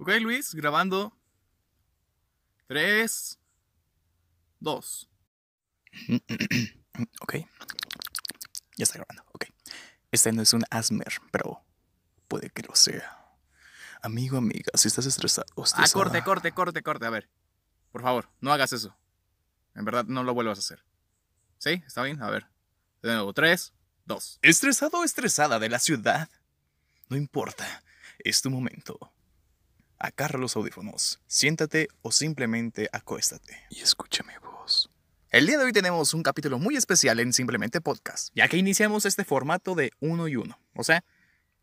Ok, Luis, grabando. Tres. Dos. ok. Ya está grabando. Ok. Este no es un Asmer, pero puede que lo sea. Amigo, amiga, si estás estresado. Ah, corte, corte, corte, corte. A ver. Por favor, no hagas eso. En verdad, no lo vuelvas a hacer. ¿Sí? ¿Está bien? A ver. De nuevo, tres, dos. ¿Estresado o estresada de la ciudad? No importa. Es tu momento. Agarra los audífonos, siéntate o simplemente acuéstate y escucha mi voz. El día de hoy tenemos un capítulo muy especial en Simplemente Podcast, ya que iniciamos este formato de uno y uno, o sea,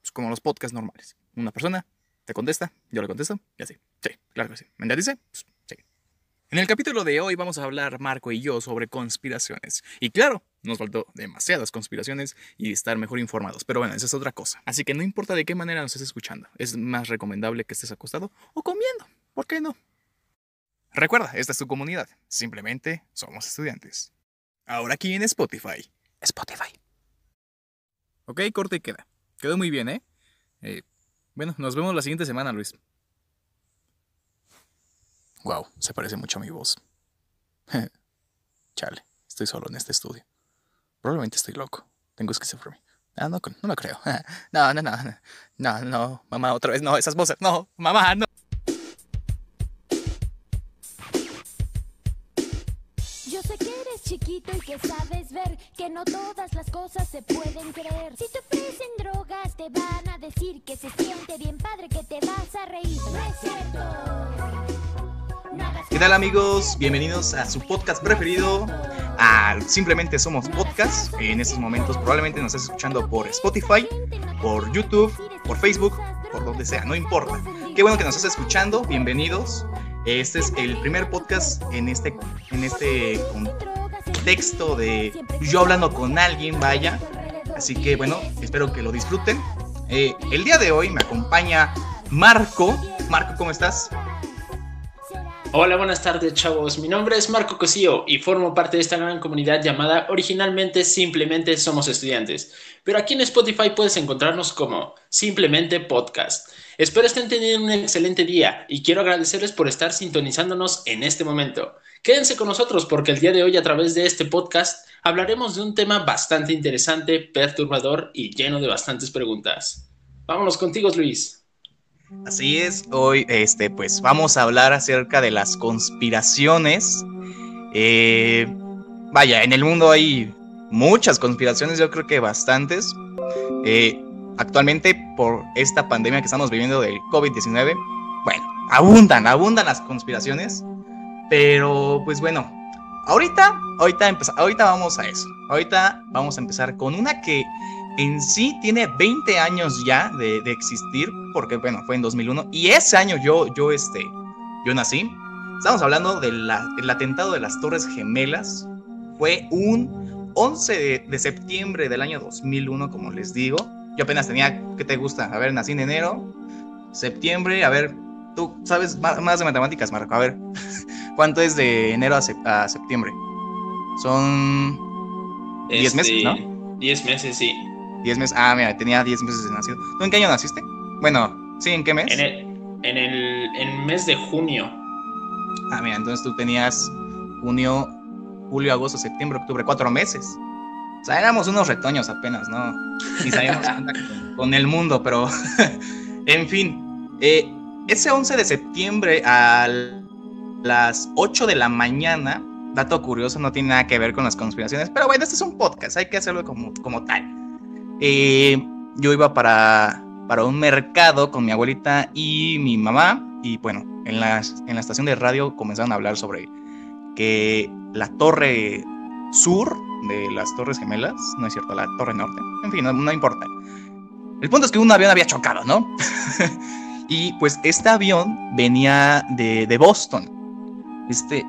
pues como los podcasts normales. Una persona te contesta, yo le contesto y así. Sí, claro que sí. ¿Me dice? Pues, sí. En el capítulo de hoy vamos a hablar Marco y yo sobre conspiraciones. Y claro, nos faltó demasiadas conspiraciones y estar mejor informados. Pero bueno, esa es otra cosa. Así que no importa de qué manera nos estés escuchando. Es más recomendable que estés acostado o comiendo. ¿Por qué no? Recuerda, esta es tu comunidad. Simplemente somos estudiantes. Ahora aquí en Spotify. Spotify. Ok, corte y queda. Quedó muy bien, ¿eh? ¿eh? Bueno, nos vemos la siguiente semana, Luis. Wow, se parece mucho a mi voz. Chale, estoy solo en este estudio. Probablemente estoy loco. Tengo esquizofrenia. Ah, no, no lo creo. No, no, no. No, no. Mamá, otra vez no. Esas voces. No, mamá, no. Yo sé que eres chiquito y que sabes ver que no todas las cosas se pueden creer. Si te ofrecen drogas, te van a decir que se siente bien padre, que te vas a reír. No es cierto. ¿Qué tal amigos? Bienvenidos a su podcast preferido, a Simplemente Somos Podcast. En estos momentos probablemente nos estés escuchando por Spotify, por YouTube, por Facebook, por donde sea, no importa. Qué bueno que nos estés escuchando, bienvenidos. Este es el primer podcast en este, en este contexto de yo hablando con alguien, vaya. Así que bueno, espero que lo disfruten. Eh, el día de hoy me acompaña Marco. Marco, ¿cómo estás? Hola, buenas tardes, chavos. Mi nombre es Marco Cosío y formo parte de esta gran comunidad llamada originalmente Simplemente Somos Estudiantes. Pero aquí en Spotify puedes encontrarnos como Simplemente Podcast. Espero estén teniendo un excelente día y quiero agradecerles por estar sintonizándonos en este momento. Quédense con nosotros porque el día de hoy a través de este podcast hablaremos de un tema bastante interesante, perturbador y lleno de bastantes preguntas. Vámonos contigo, Luis. Así es, hoy este, pues vamos a hablar acerca de las conspiraciones. Eh, vaya, en el mundo hay muchas conspiraciones, yo creo que bastantes. Eh, actualmente por esta pandemia que estamos viviendo del COVID-19, bueno, abundan, abundan las conspiraciones. Pero pues bueno, ahorita, ahorita, ahorita vamos a eso. Ahorita vamos a empezar con una que en sí tiene 20 años ya de, existir, porque bueno, fue en 2001, y ese año yo, yo, este, yo nací. Estamos hablando del atentado de las Torres Gemelas. Fue un 11 de, septiembre del año 2001, como les digo. Yo apenas tenía, ¿qué te gusta? A ver, nací en enero, septiembre, a ver, tú sabes más de matemáticas, Marco, a ver, ¿cuánto es de enero a, septiembre? Son 10 meses, ¿no? 10 este, meses, sí. 10 meses. Ah, mira, tenía 10 meses de nacido. ¿Tú en qué año naciste? Bueno, sí, ¿en qué mes? En el, en el, mes de junio. Ah, mira, entonces tú tenías junio, julio, agosto, septiembre, octubre, cuatro meses. O sea, éramos unos retoños apenas, ¿no? Ni sabíamos con, con, el mundo, pero en fin. Eh, ese 11 de septiembre a las 8 de la mañana, dato curioso, no tiene nada que ver con las conspiraciones, pero bueno, este es un podcast, hay que hacerlo como, como tal. Eh, yo iba para, para un mercado con mi abuelita y mi mamá. Y bueno, en la, en la estación de radio comenzaron a hablar sobre que la torre sur de las Torres Gemelas, no es cierto, la torre norte, en fin, no, importa. El punto es que un avión había chocado, ¿no? y pues este avión venía de, de Boston. Este,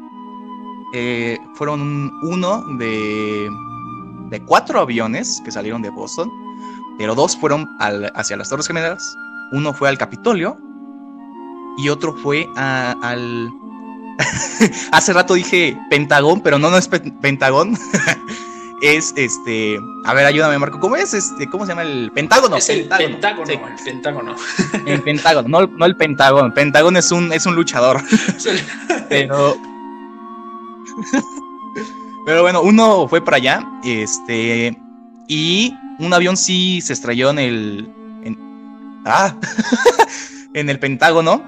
eh, fueron uno de de cuatro aviones que salieron de Boston, pero dos fueron hacia las Torres Gemelas, uno fue al Capitolio y otro fue al... Hace rato dije Pentagón, pero no, no es Pentagón. es este. A ver, ayúdame, Marco. ¿Cómo es este? ¿Cómo se llama el Pentágono? Es el Pentágono. Pentágono, Sí. el Pentágono. El Pentágono, no, no el Pentágono. Pentágono es un, es un luchador. Pero. Pero bueno, uno fue para allá. Este. Y un avión sí se estrelló en el. en- ah. en el Pentágono.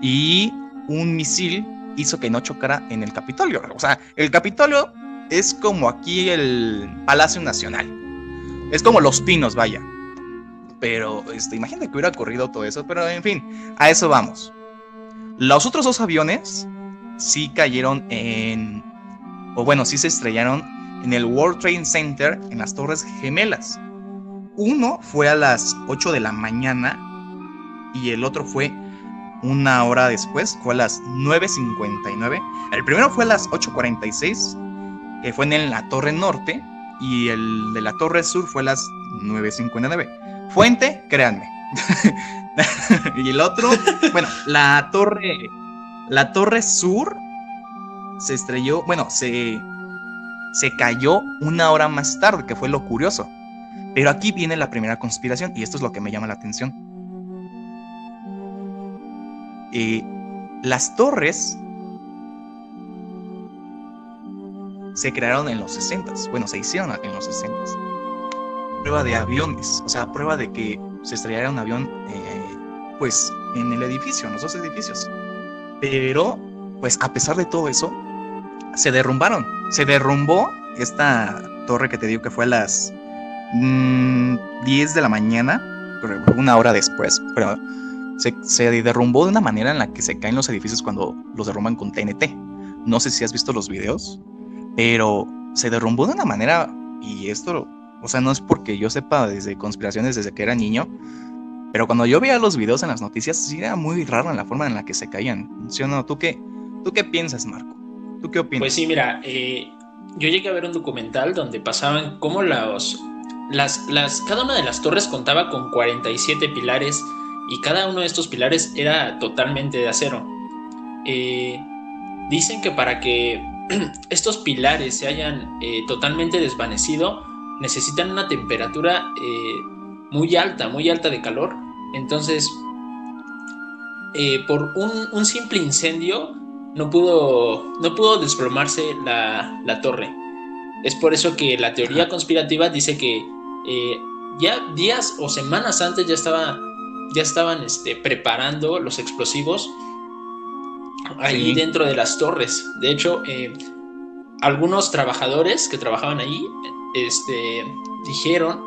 Y un misil hizo que no chocara en el Capitolio. O sea, el Capitolio es como aquí el Palacio Nacional. Es como los pinos, vaya. Pero, este, imagínate que hubiera ocurrido todo eso. Pero, en fin, a eso vamos. Los otros dos aviones sí cayeron en. O bueno, sí se estrellaron en el World Trade Center en las Torres Gemelas. Uno fue a las 8 de la mañana y el otro fue una hora después, fue a las 9.59. El primero fue a las 8.46, que fue en la Torre Norte, y el de la Torre Sur fue a las 9.59. Fuente, créanme. y el otro, bueno, la torre, la torre sur se estrelló, bueno, se, se cayó una hora más tarde, que fue lo curioso. Pero aquí viene la primera conspiración y esto es lo que me llama la atención. Eh, las torres se crearon en los 60, bueno, se hicieron en los 60. Prueba de aviones, o sea, prueba de que se estrellara un avión, eh, pues, en el edificio, en los dos edificios. Pero, pues, a pesar de todo eso, se derrumbaron. Se derrumbó esta torre que te digo que fue a las mm, 10 de la mañana, una hora después, pero se, se derrumbó de una manera en la que se caen los edificios cuando los derrumban con TNT. No sé si has visto los videos, pero se derrumbó de una manera, y esto, o sea, no es porque yo sepa desde conspiraciones desde que era niño, pero cuando yo veía los videos en las noticias, sí era muy raro en la forma en la que se caían. ¿Sí o no? ¿Tú qué, ¿Tú qué piensas, Marco? ¿Tú qué opinas? Pues sí, mira, eh, yo llegué a ver un documental donde pasaban cómo las, las, cada una de las torres contaba con 47 pilares y cada uno de estos pilares era totalmente de acero. Eh, dicen que para que estos pilares se hayan eh, totalmente desvanecido, necesitan una temperatura muy alta, muy alta de calor. Entonces, por un simple incendio, no pudo, no pudo desplomarse la, la torre. Es por eso que la teoría conspirativa dice que eh, ya días o semanas antes ya, estaba, ya estaban este, preparando los explosivos ahí Sí. dentro de las torres. De hecho, eh, algunos trabajadores que trabajaban ahí este, dijeron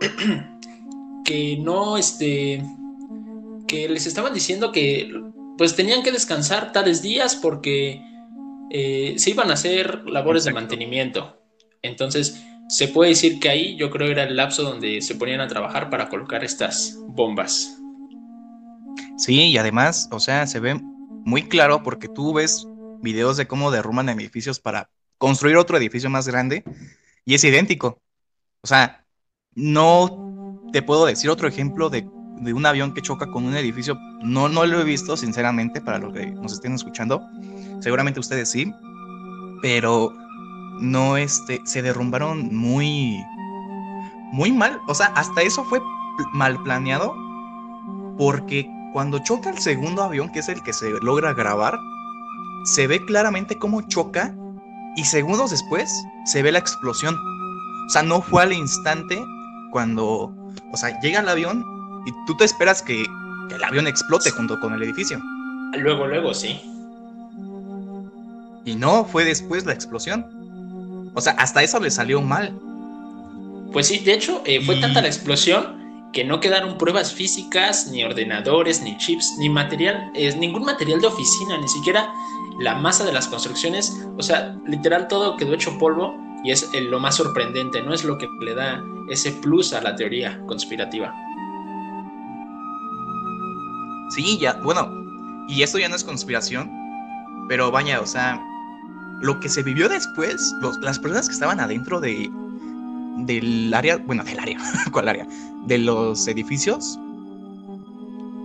que no, este, que les estaban diciendo que pues tenían que descansar tales días porque eh, se iban a hacer labores de mantenimiento. Entonces, se puede decir que ahí yo creo era el lapso donde se ponían a trabajar para colocar estas bombas. Sí, y además, o sea, se ve muy claro porque tú ves videos de cómo derrumban edificios para construir otro edificio más grande y es idéntico. O sea, no te puedo decir otro ejemplo de, de un avión que choca con un edificio. No, no lo he visto, sinceramente, para los que nos estén escuchando. Seguramente ustedes sí, pero no, este, se derrumbaron muy, muy mal. O sea, hasta eso fue mal planeado porque cuando choca el segundo avión, que es el que se logra grabar, se ve claramente cómo choca y segundos después se ve la explosión. O sea, no fue al instante cuando, o sea, llega el avión y tú te esperas que, que el avión explote junto con el edificio. Luego, luego, sí. Y no, fue después la explosión. O sea, hasta eso le salió mal. Pues sí, de hecho, eh, fue Y- tanta la explosión que no quedaron pruebas físicas, ni ordenadores, ni chips, ni material, eh, ningún material de oficina, ni siquiera la masa de las construcciones. O sea, literal todo quedó hecho polvo y es eh, lo más sorprendente, ¿no? Es lo que le da ese plus a la teoría conspirativa. Sí, ya, bueno, y esto ya no es conspiración, pero vaya, o sea, lo que se vivió después, los- las personas que estaban adentro de del área, bueno, del área, ¿cuál área? De los edificios,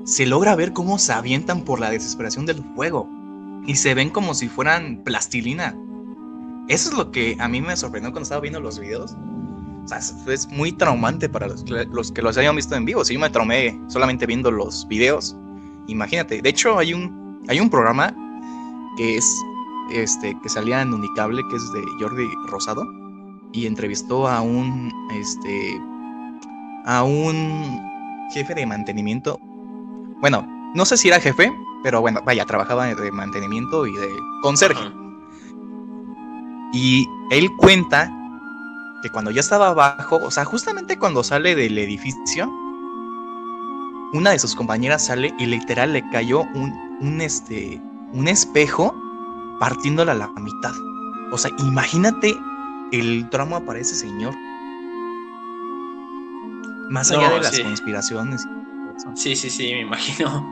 se logra ver cómo se avientan por la desesperación del fuego y se ven como si fueran plastilina. eso es lo que a mí me sorprendió cuando estaba viendo los videos. O sea, es muy traumante para los, que los hayan visto en vivo. Si yo me traumé solamente viendo los videos, imagínate. De hecho, hay un, hay un programa que es este que salía en Unicable, que es de Jordi Rosado, y entrevistó a un este a un jefe de mantenimiento. Bueno, no sé si era jefe, pero bueno, vaya, trabajaba de mantenimiento y de conserje. Y él cuenta que cuando ya estaba abajo, o sea, justamente cuando sale del edificio, una de sus compañeras sale y literal le cayó un, un, este, un espejo partiéndola a la mitad. O sea, imagínate el trauma para ese señor. Más allá de las conspiraciones. Sí, sí, sí, me imagino.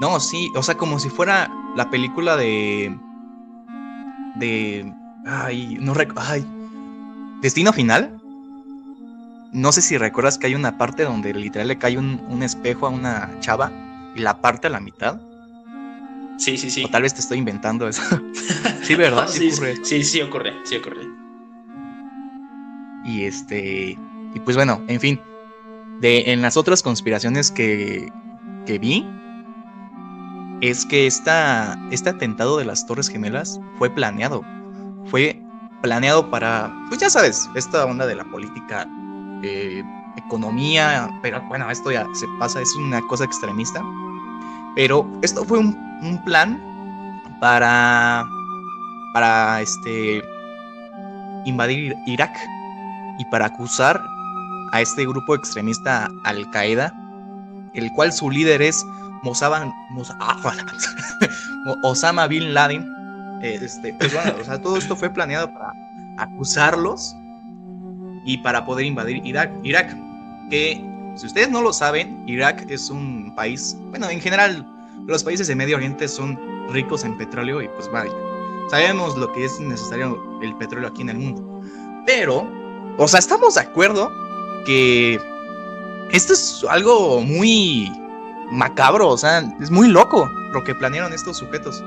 No, sí, o sea, como si fuera la película de. de. Ay, no recuerdo. Ay. Destino final. No sé si recuerdas que hay una parte donde literal le cae un, un espejo a una chava y la parte a la mitad. Sí, sí, sí. O tal vez te estoy inventando eso. sí, ¿verdad? sí, ocurre. Sí, sí ocurre, sí ocurre. Y este. Y pues bueno, en fin. De, en las otras conspiraciones que, que vi, es que esta, este atentado de las Torres Gemelas fue planeado. Fue planeado para, pues ya sabes, esta onda de la política, eh, economía, pero bueno, esto ya se pasa, es una cosa extremista. Pero esto fue un, plan para, para este, invadir Irak y para acusar a este grupo extremista Al Qaeda, el cual su líder es Mosaban, ah, Osama Bin Laden. Este, pues bueno, o sea, todo esto fue planeado para acusarlos y para poder invadir Irak. Que si ustedes no lo saben, Irak es un país, bueno, en general los países de Medio Oriente son ricos en petróleo y pues vaya, sabemos lo que es necesario el petróleo aquí en el mundo. Pero, o sea, estamos de acuerdo que esto es algo muy macabro, o sea, es muy loco lo que planearon estos sujetos.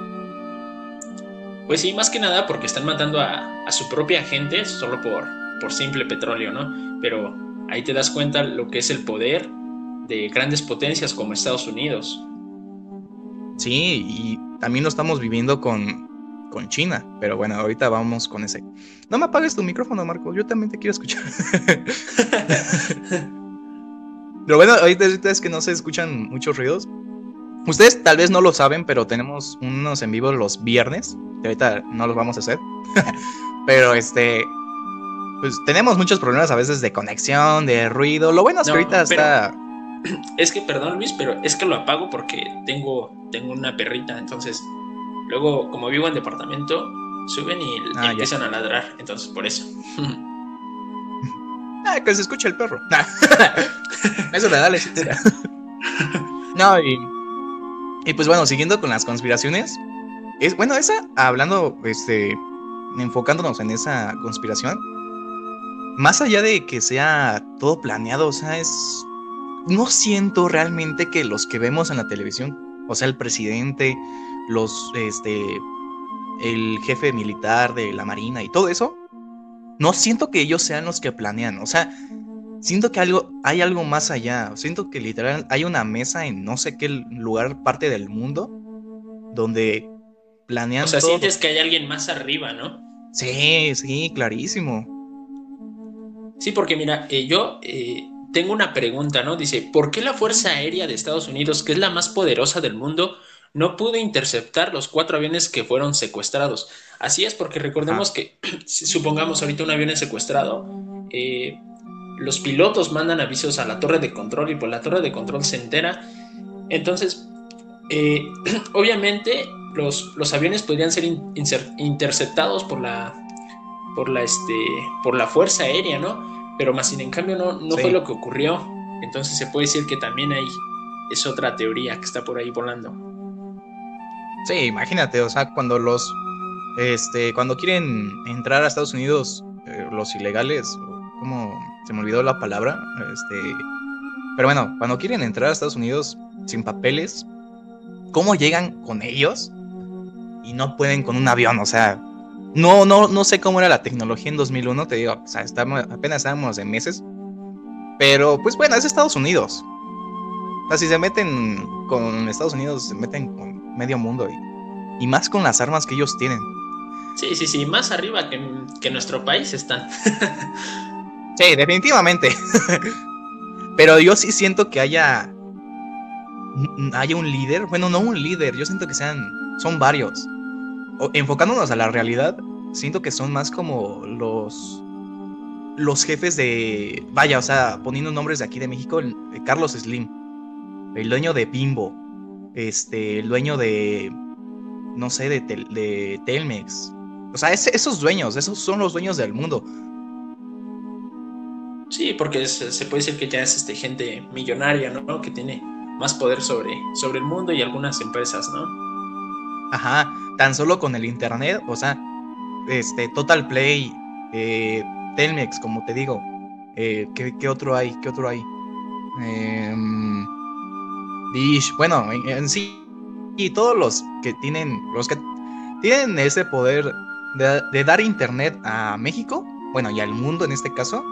Pues sí, más que nada porque están matando a su propia gente solo por, por simple petróleo, ¿no? Pero ahí te das cuenta lo que es el poder de grandes potencias como Estados Unidos. Sí, y también lo estamos viviendo con, con China, pero bueno, ahorita vamos con ese. No me apagues tu micrófono, Marco, yo también te quiero escuchar. pero bueno, ahorita es que no se escuchan muchos ruidos. Ustedes tal vez no lo saben, pero tenemos unos en vivo los viernes, que ahorita no los vamos a hacer. pero este, pues tenemos muchos problemas a veces de conexión, de ruido. Lo bueno es que ahorita está es que, perdón Luis, pero es que lo apago porque tengo, tengo una perrita, entonces luego como vivo en departamento, suben y, ah, empiezan a ladrar, entonces por eso. ah, que se escucha el perro. eso le da la No, y, y pues bueno, siguiendo con las conspiraciones, es bueno, esa, hablando, este, enfocándonos en esa conspiración, más allá de que sea todo planeado, o sea, es no siento realmente que los que vemos en la televisión, o sea, el presidente, los, este, el jefe militar de la Marina y todo eso, no siento que ellos sean los que planean, o sea, siento que algo, hay algo más allá, siento que literal hay una mesa en no sé qué lugar, parte del mundo, donde planean. O sea, sientes que hay alguien más arriba, ¿no? Sí, sí, clarísimo. Sí, porque mira, eh, yo eh, tengo una pregunta, ¿no? Dice, ¿por qué la Fuerza Aérea de Estados Unidos, que es la más poderosa del mundo, no pudo interceptar los cuatro aviones que fueron secuestrados? Así es, porque recordemos que, supongamos ahorita un avión es secuestrado, eh, los pilotos mandan avisos a la torre de control y por la torre de control se entera. Entonces, obviamente los, los, aviones podrían ser interceptados por la, por la, este, por la Fuerza Aérea, ¿no? pero más sin en cambio no, no fue lo que ocurrió. Entonces se puede decir que también hay, es otra teoría que está por ahí volando. Sí, imagínate, o sea, cuando los, este, cuando quieren entrar a Estados Unidos, eh, los ilegales, como se me olvidó la palabra, este, pero bueno, cuando quieren entrar a Estados Unidos sin papeles, ¿cómo llegan con ellos? Y no pueden con un avión, o sea, No, no, no sé cómo era la tecnología en 2001, te digo, o sea, estamos, apenas estábamos en meses. Pero, pues bueno, es Estados Unidos. O sea, si se meten con Estados Unidos, se meten con medio mundo y, y más con las armas que ellos tienen. Sí, sí, sí, más arriba que, que nuestro país están. sí, definitivamente. Pero yo sí siento que haya haya un líder, bueno, no un líder, yo siento que sean son varios enfocándonos a la realidad, siento que son más como los los jefes de vaya, o sea, poniendo nombres de aquí de México, Carlos Slim, el dueño de Bimbo, este, el dueño de no sé, de, de Telmex. O sea, esos dueños, esos son los dueños del mundo. Sí, porque se puede decir que ya es este, gente millonaria, ¿no? Que tiene más poder sobre, sobre el mundo y algunas empresas, ¿no? Ajá, tan solo con el internet, o sea, este, Total Play, eh, Telmex, como te digo. Eh, ¿qué, otro hay? ¿Qué otro hay? Em, Dish, bueno, en, sí, y todos los que tienen, los que tienen ese poder de, de, dar internet a México, bueno, y al mundo en este caso,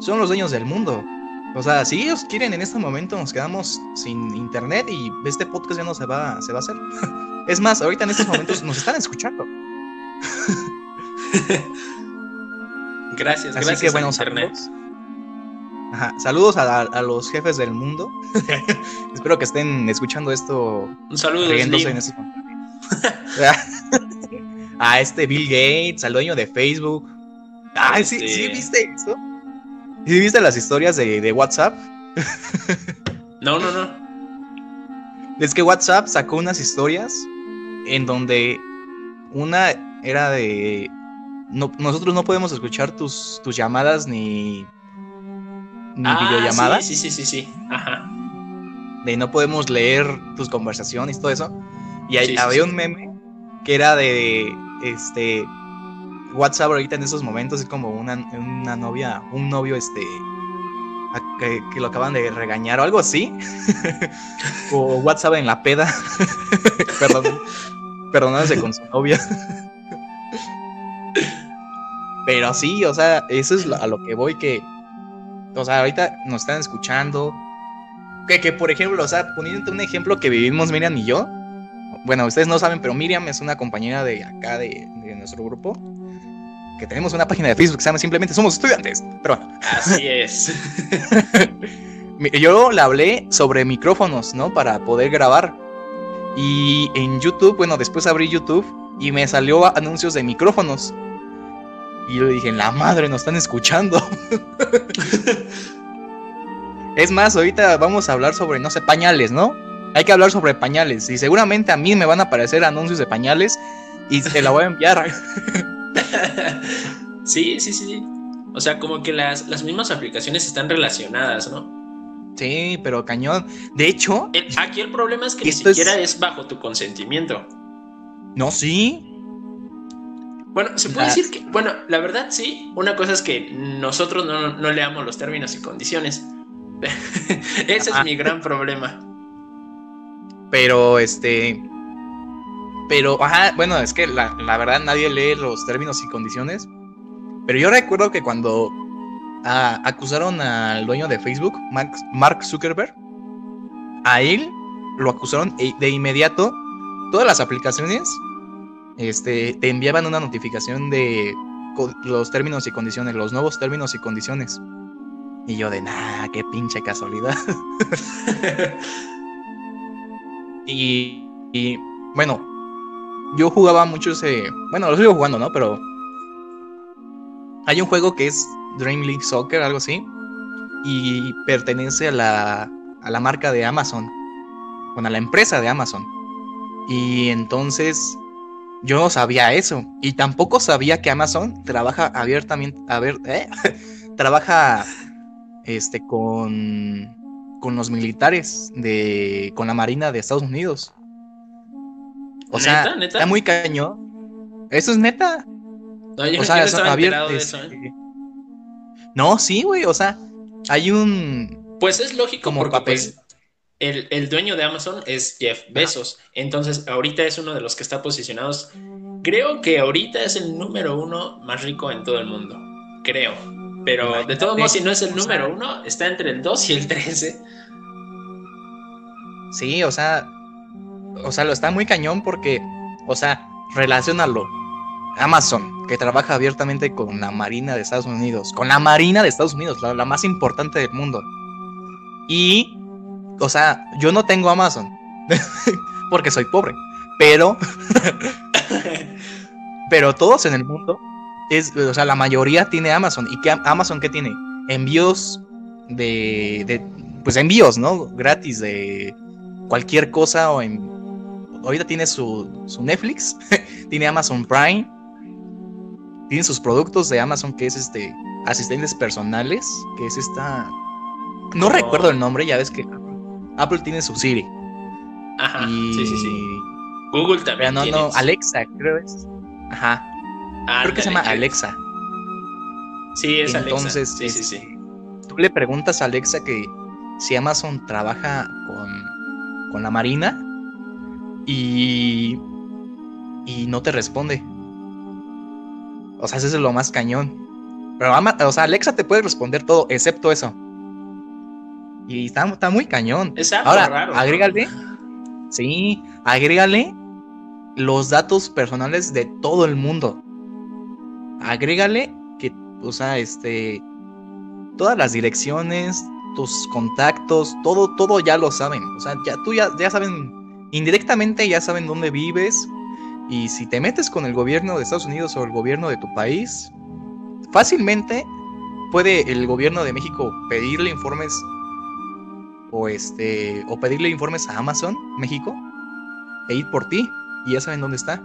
son los dueños del mundo. O sea, si ellos quieren en este momento nos quedamos sin internet y este podcast ya no se va, se va a hacer. Es más, ahorita en estos momentos nos están escuchando. gracias, Así gracias que, bueno, Saludos. Ajá, saludos a, los jefes del mundo. Espero que estén escuchando esto. Un saludo en estos a este Bill Gates, al dueño de Facebook. Ah, ¿sí, ¿sí viste eso? ¿Sí viste las historias de, de WhatsApp? no, no, no. Es que WhatsApp sacó unas historias en donde una era de nosotros no podemos escuchar tus, tus llamadas ni, ni ah, videollamadas. Sí, sí, sí, sí, Ajá. De no podemos leer tus conversaciones y todo eso. Y había un meme que era de este WhatsApp ahorita en esos momentos es como una, una novia, un novio este que, que, lo acaban de regañar o algo así. o WhatsApp en la peda. Perdón perdonándose con su novia. Pero sí, o sea, eso es a lo que voy que, o sea, ahorita nos están escuchando. Que, que por ejemplo, o sea, poniéndote un ejemplo que vivimos Miriam y yo. Bueno, ustedes no saben, pero Miriam es una compañera de acá, de, nuestro grupo. Que tenemos una página de Facebook que se llama Simplemente Somos Estudiantes. Pero bueno. Así es. yo le hablé sobre micrófonos, ¿no? Para poder grabar. Y en YouTube, bueno, después abrí YouTube y me salió anuncios de micrófonos. Y yo dije, la madre, nos están escuchando. es más, ahorita vamos a hablar sobre, no sé, pañales, ¿no? Hay que hablar sobre pañales. Y seguramente a mí me van a aparecer anuncios de pañales y se la voy a enviar. sí, sí, sí. O sea, como que las, las mismas aplicaciones están relacionadas, ¿no? Sí, pero cañón. De hecho. aquí el problema es que ni siquiera es... bajo tu consentimiento. No, sí. Bueno, se puede decir que. Bueno, la verdad sí. Una cosa es que nosotros no, leamos los términos y condiciones. Ese es mi gran problema. Pero este. Pero, ajá, bueno, es que la, la verdad nadie lee los términos y condiciones. Pero yo recuerdo que cuando acusaron al dueño de Facebook, Mark Zuckerberg. A él lo acusaron e, de inmediato. Todas las aplicaciones este, te enviaban una notificación de los términos y condiciones, los nuevos términos y condiciones. Y yo de, nada, qué pinche casualidad. y, y, bueno, yo jugaba mucho ese... Bueno, lo sigo jugando, ¿no? Pero hay un juego que es Dream League Soccer, algo así, y pertenece a la, a la marca de Amazon, bueno, a la empresa de Amazon. Y entonces yo no sabía eso, y tampoco sabía que Amazon trabaja abiertamente, a ver, ¿eh? trabaja este, con, con los militares, de, con la Marina de Estados Unidos. O sea, está muy cañón. Eso es neta. o sea, abierto, ¿eh? No, sí, güey, o sea, hay un... Pues es lógico como papel. Pues, el, el, dueño de Amazon es Jeff Bezos. Entonces, ahorita es uno de los que está posicionados. Creo que ahorita es el número uno más rico en todo el mundo. Creo. Pero de todos modos, si no es el número uno, está entre el 2 y el 13. Sí, o sea, o sea, lo está muy cañón porque, o sea, relacionalo. Amazon, que trabaja abiertamente con la Marina de Estados Unidos, con la Marina de Estados Unidos, la, más importante del mundo. Y, o sea, yo no tengo Amazon, porque soy pobre, pero, pero todos en el mundo, es, o sea, la mayoría tiene Amazon. ¿Y qué Amazon qué tiene? Envíos de, de, pues envíos, ¿no? Gratis de cualquier cosa o en ahorita tiene su, su Netflix, tiene Amazon Prime, tiene sus productos de Amazon que es este asistentes personales, que es esta no recuerdo el nombre, ya ves que Apple tiene su Siri. Ajá, sí, sí, sí. Google también. Pero no, no, Alexa, creo es. Ajá. creo que se llama Alexa. Sí, es Entonces, Alexa. Sí, sí, sí. Este, tú le preguntas a Alexa que si Amazon trabaja con, con la Marina y, y no te responde. O sea, ese es lo más cañón. Pero, o sea, Alexa te puede responder todo, excepto eso. Y está, está muy cañón. Es algo Ahora, raro. agrégale. Sí, agrégale los datos personales de todo el mundo. Agrégale que, o sea, este. Todas las direcciones, tus contactos, todo, todo ya lo saben. O sea, ya tú ya, ya saben indirectamente ya saben dónde vives y si te metes con el gobierno de Estados Unidos o el gobierno de tu país, fácilmente puede el gobierno de México pedirle informes o este o pedirle informes a Amazon México e ir por ti y ya saben dónde está.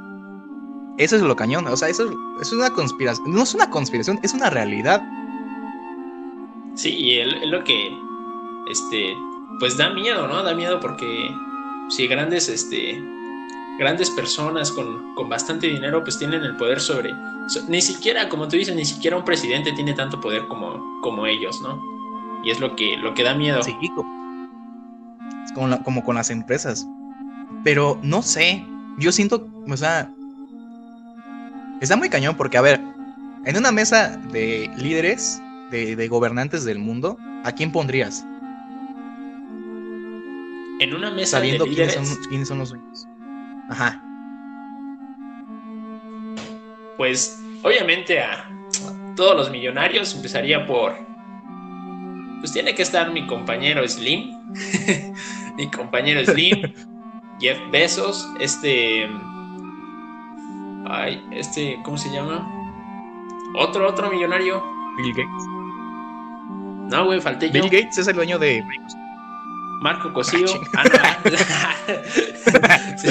Eso es lo cañón, o sea, eso, es una conspiración, no es una conspiración, es una realidad. Sí, y es lo que este pues da miedo, ¿no? Da miedo porque si grandes, este, grandes personas con, con, bastante dinero pues tienen el poder sobre, ni siquiera, como tú dices, ni siquiera un presidente tiene tanto poder como, como ellos, ¿no? Y es lo que, lo que da miedo. Sí, es como, como con las empresas. Pero no sé, yo siento, o sea, está muy cañón porque, a ver, en una mesa de líderes, de, de gobernantes del mundo, ¿a quién pondrías? en una mesa sabiendo de líderes, quiénes, son, quiénes son los dueños. Ajá. Pues obviamente a todos los millonarios empezaría por pues tiene que estar mi compañero Slim, mi compañero Slim, Jeff Bezos, este ay, este ¿cómo se llama? Otro otro millonario, Bill Gates. No, güey, falté Bill yo. Gates es el dueño de Microsoft. Marco Cosío. Ah, no, ah. sí.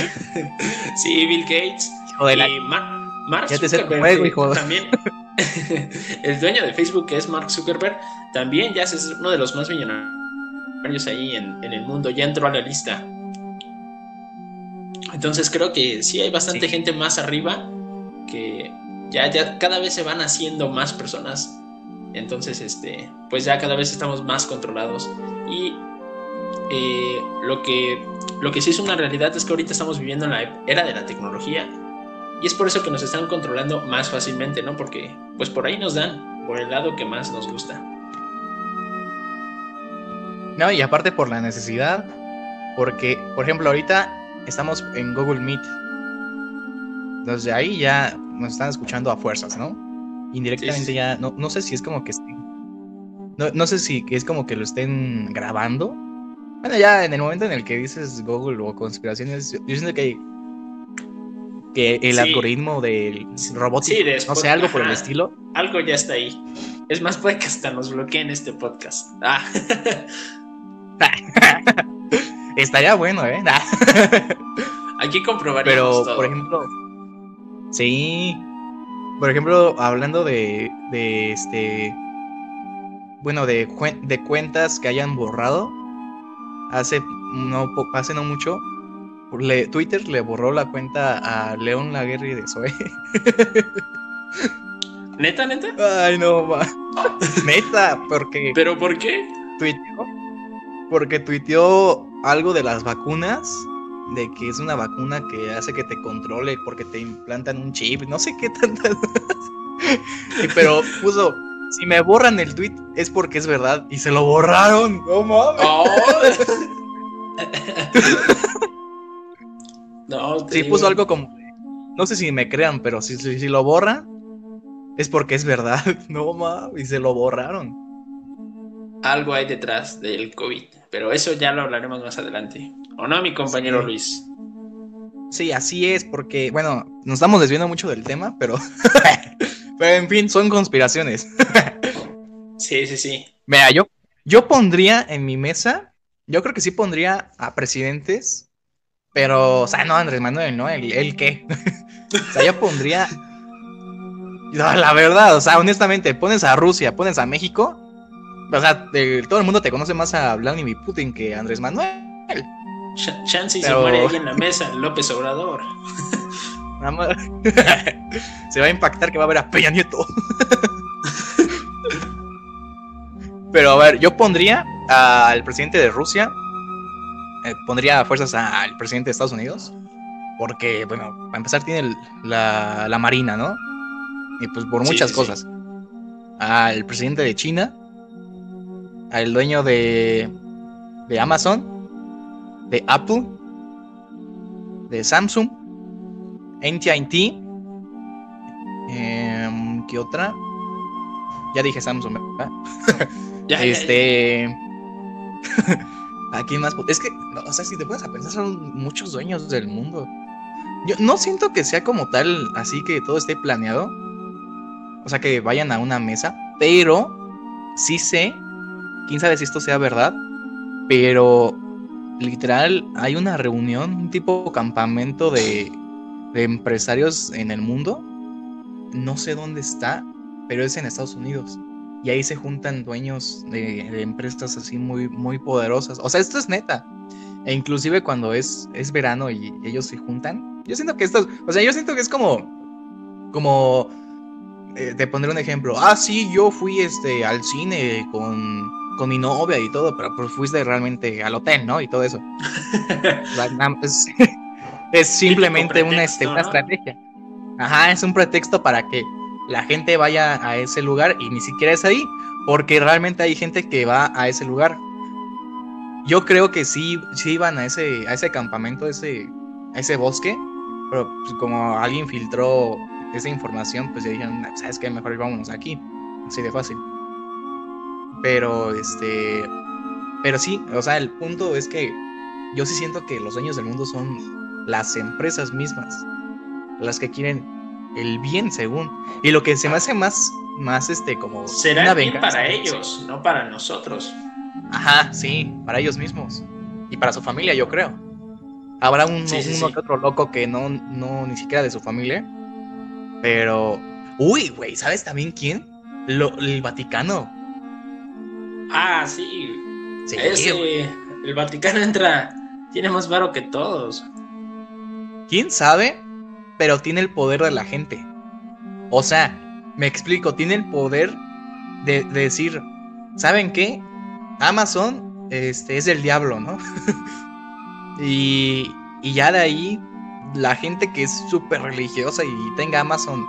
sí, Bill Gates. Y Mar Mark Ya te Zuckerberg juego, que hijo. también. el dueño de Facebook, que es Mark Zuckerberg, también ya es uno de los más millonarios ahí en, en el mundo. Ya entró a la lista. Entonces creo que sí hay bastante Sí. gente más arriba que ya, ya cada vez se van haciendo más personas. Entonces, este, pues ya cada vez estamos más controlados. Y eh, lo, que, lo que sí es una realidad es que ahorita estamos viviendo en la era de la tecnología. Y es por eso que nos están controlando más fácilmente, ¿no? Porque pues por ahí nos dan, por el lado que más nos gusta. No, y aparte por la necesidad, porque, por ejemplo, ahorita estamos en Google Meet. Entonces ahí ya nos están escuchando a fuerzas, ¿no? Indirectamente Sí, sí. ya, no, no sé si es como que estén, no, no sé si es como que lo estén grabando. Bueno, ya en el momento en el que dices Google o conspiraciones, yo siento que, que el Sí. algoritmo del robótico, Sí, de no sé, algo por el estilo, Algo ya está ahí. Es más, puede que hasta nos bloqueen este podcast. Ah. estaría bueno, ¿eh? Aquí comprobaríamos Pero, todo. por ejemplo, sí. Por ejemplo, hablando de, de este. Bueno, de, de cuentas que hayan borrado. Hace no, hace no mucho. le- Twitter le borró la cuenta a León Laguerre de Zoe. ¿Neta, neta? Ay, no, ma. Neta, porque ¿Pero por qué? tuiteó. Porque tuiteó algo de las vacunas, de que es una vacuna que hace que te controle porque te implantan un chip, no sé qué tantas. Pero puso, si me borran el tweet es porque es verdad y se lo borraron. No mames. Oh. no, Sí, digo, puso algo como, no sé si me crean, pero si, si, si lo borra es porque es verdad. No mames, y se lo borraron. Algo hay detrás del COVID, pero eso ya lo hablaremos más adelante. ¿O no, mi compañero Sí. Luis? Sí, así es, porque, bueno, nos estamos desviando mucho del tema, pero. pero en fin, son conspiraciones. Sí, sí, sí. Mira, yo, yo pondría en mi mesa, yo creo que sí pondría a presidentes, pero, o sea, no Andrés Manuel, ¿no? ¿El, el qué? o sea, yo pondría. No, la verdad, o sea, honestamente, pones a Rusia, pones a México, o sea, todo el mundo te conoce más a Vladimir Putin que a Andrés Manuel. Ch- Chance y Pero- se muere ahí en la mesa, López Obrador. Nada más- Se va a impactar que va a ver a Peña Nieto. Pero a ver, yo pondría al presidente de Rusia, eh, pondría fuerzas al presidente de Estados Unidos, porque, bueno, para empezar tiene el- la, la marina, ¿no? Y pues por muchas sí, sí. cosas. Al presidente de China, al dueño de, de Amazon, de Apple, de Samsung, AT&T, em, ¿qué otra? Ya dije Samsung, ¿verdad? Ya. Este. ¿A quién más? Es que, no, o sea, si te pones a pensar, son muchos dueños del mundo. Yo no siento que sea como tal, así que todo esté planeado. O sea, que vayan a una mesa. Pero sí sé, quién sabe si esto sea verdad. Pero literal, hay una reunión, un tipo campamento de, de empresarios en el mundo. No sé dónde está, pero es en Estados Unidos y ahí se juntan dueños de, de empresas así muy, muy poderosas. O sea, esto es neta. E inclusive cuando es, es verano y ellos se juntan, yo siento que esto, o sea, yo siento que es como, como, eh, te pondré un ejemplo. Ah, sí, yo fui este, al cine con, con mi novia y todo, pero pues fuiste realmente al hotel, ¿no? Y todo eso. Es, simplemente una, este, pretexto, una ¿no? estrategia. Ajá, es un pretexto para que la gente vaya a ese lugar y ni siquiera es ahí, porque realmente hay gente que va a ese lugar. Yo creo que sí, sí iban a ese, a ese campamento, a ese, a ese bosque, pero pues, como alguien filtró esa información, pues ya dijeron, "Nah, ¿sabes qué? Mejor vámonos aquí. Así de fácil. Pero, este, pero sí, o sea, el punto es que yo sí siento que los dueños del mundo son las empresas mismas, las que quieren el bien según. Y lo que se me hace más, más este, como Será una bien para ellos, no para nosotros. Ajá, sí, para ellos mismos. Y para su familia, yo creo. Habrá un, Sí, sí, uno que otro loco que no, no, ni siquiera de su familia. Pero. Uy, güey, ¿sabes también quién? Lo- el Vaticano. Ah, sí. Sí, Ese, el Vaticano entra, tiene más varo que todos. ¿Quién sabe? Pero tiene el poder de la gente. O sea, me explico, tiene el poder de, de decir, ¿saben qué? Amazon este, es del diablo, ¿no? y, y ya de ahí, la gente que es súper religiosa y tenga Amazon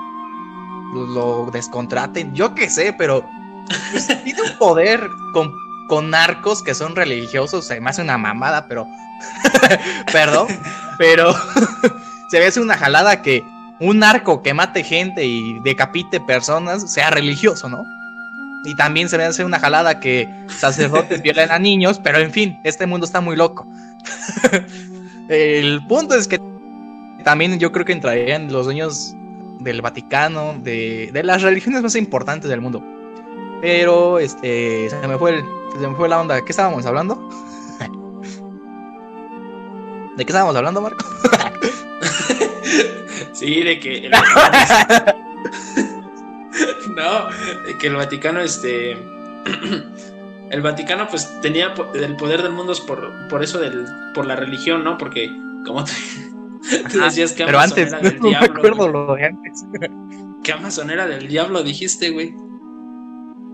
lo, lo descontraten. Yo qué sé, pero pues, tiene un poder con, con narcos que son religiosos. Se me hace una mamada, pero... Perdón, pero se ve hace una jalada que un narco que mate gente y decapite personas sea religioso, ¿no? Y también se me hace una jalada que sacerdotes violen a niños, pero en fin, este mundo está muy loco. El punto es que también yo creo que entrarían los dueños del Vaticano, de, de las religiones más importantes del mundo. Pero este se me fue el- se me fue la onda. ¿Qué estábamos hablando? ¿De qué estábamos hablando, Marco? Sí, de que el no, de que el Vaticano, este, el Vaticano, pues tenía el poder del mundo es por, por eso del, por la religión, ¿no? Porque como Ajá, decías que Pero antes, era no, del me diablo, acuerdo lo de antes. que Amazon era del diablo, dijiste, güey.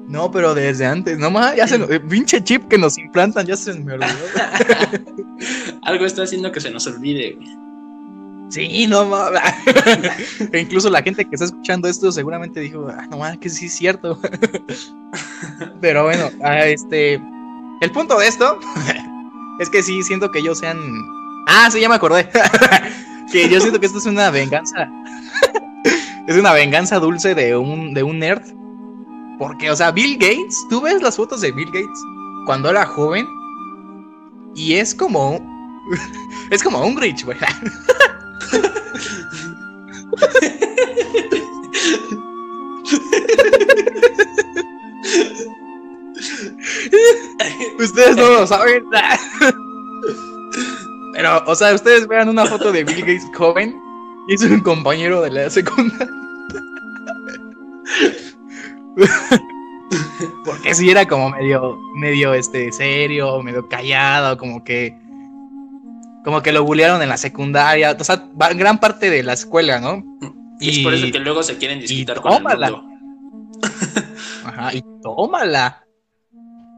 No, pero desde antes, no más, ya se lo- eh, pinche chip que nos implantan, ya se me olvidó. Algo está haciendo que se nos olvide, güey. Sí, no mames. E Incluso la gente que está escuchando esto seguramente dijo, ah, no mames, que sí es cierto. Pero bueno, ah, este. El punto de esto es que sí siento que ellos sean. Ah, sí, ya me acordé. que yo siento que esto es una venganza. es una venganza dulce de un, de un nerd. Porque, o sea, Bill Gates, tú ves las fotos de Bill Gates cuando era joven y es como. es como un Rich, güey. Ustedes no lo saben. Pero, o sea, ustedes vean una foto de Bill Gates joven y es un compañero de la secundaria. Porque si era como medio, medio este, serio, medio callado, como que. Como que lo bullearon en la secundaria. O sea, gran parte de la escuela, ¿no? Y es por eso que luego se quieren disputar con el mundo. Ajá, y tómala.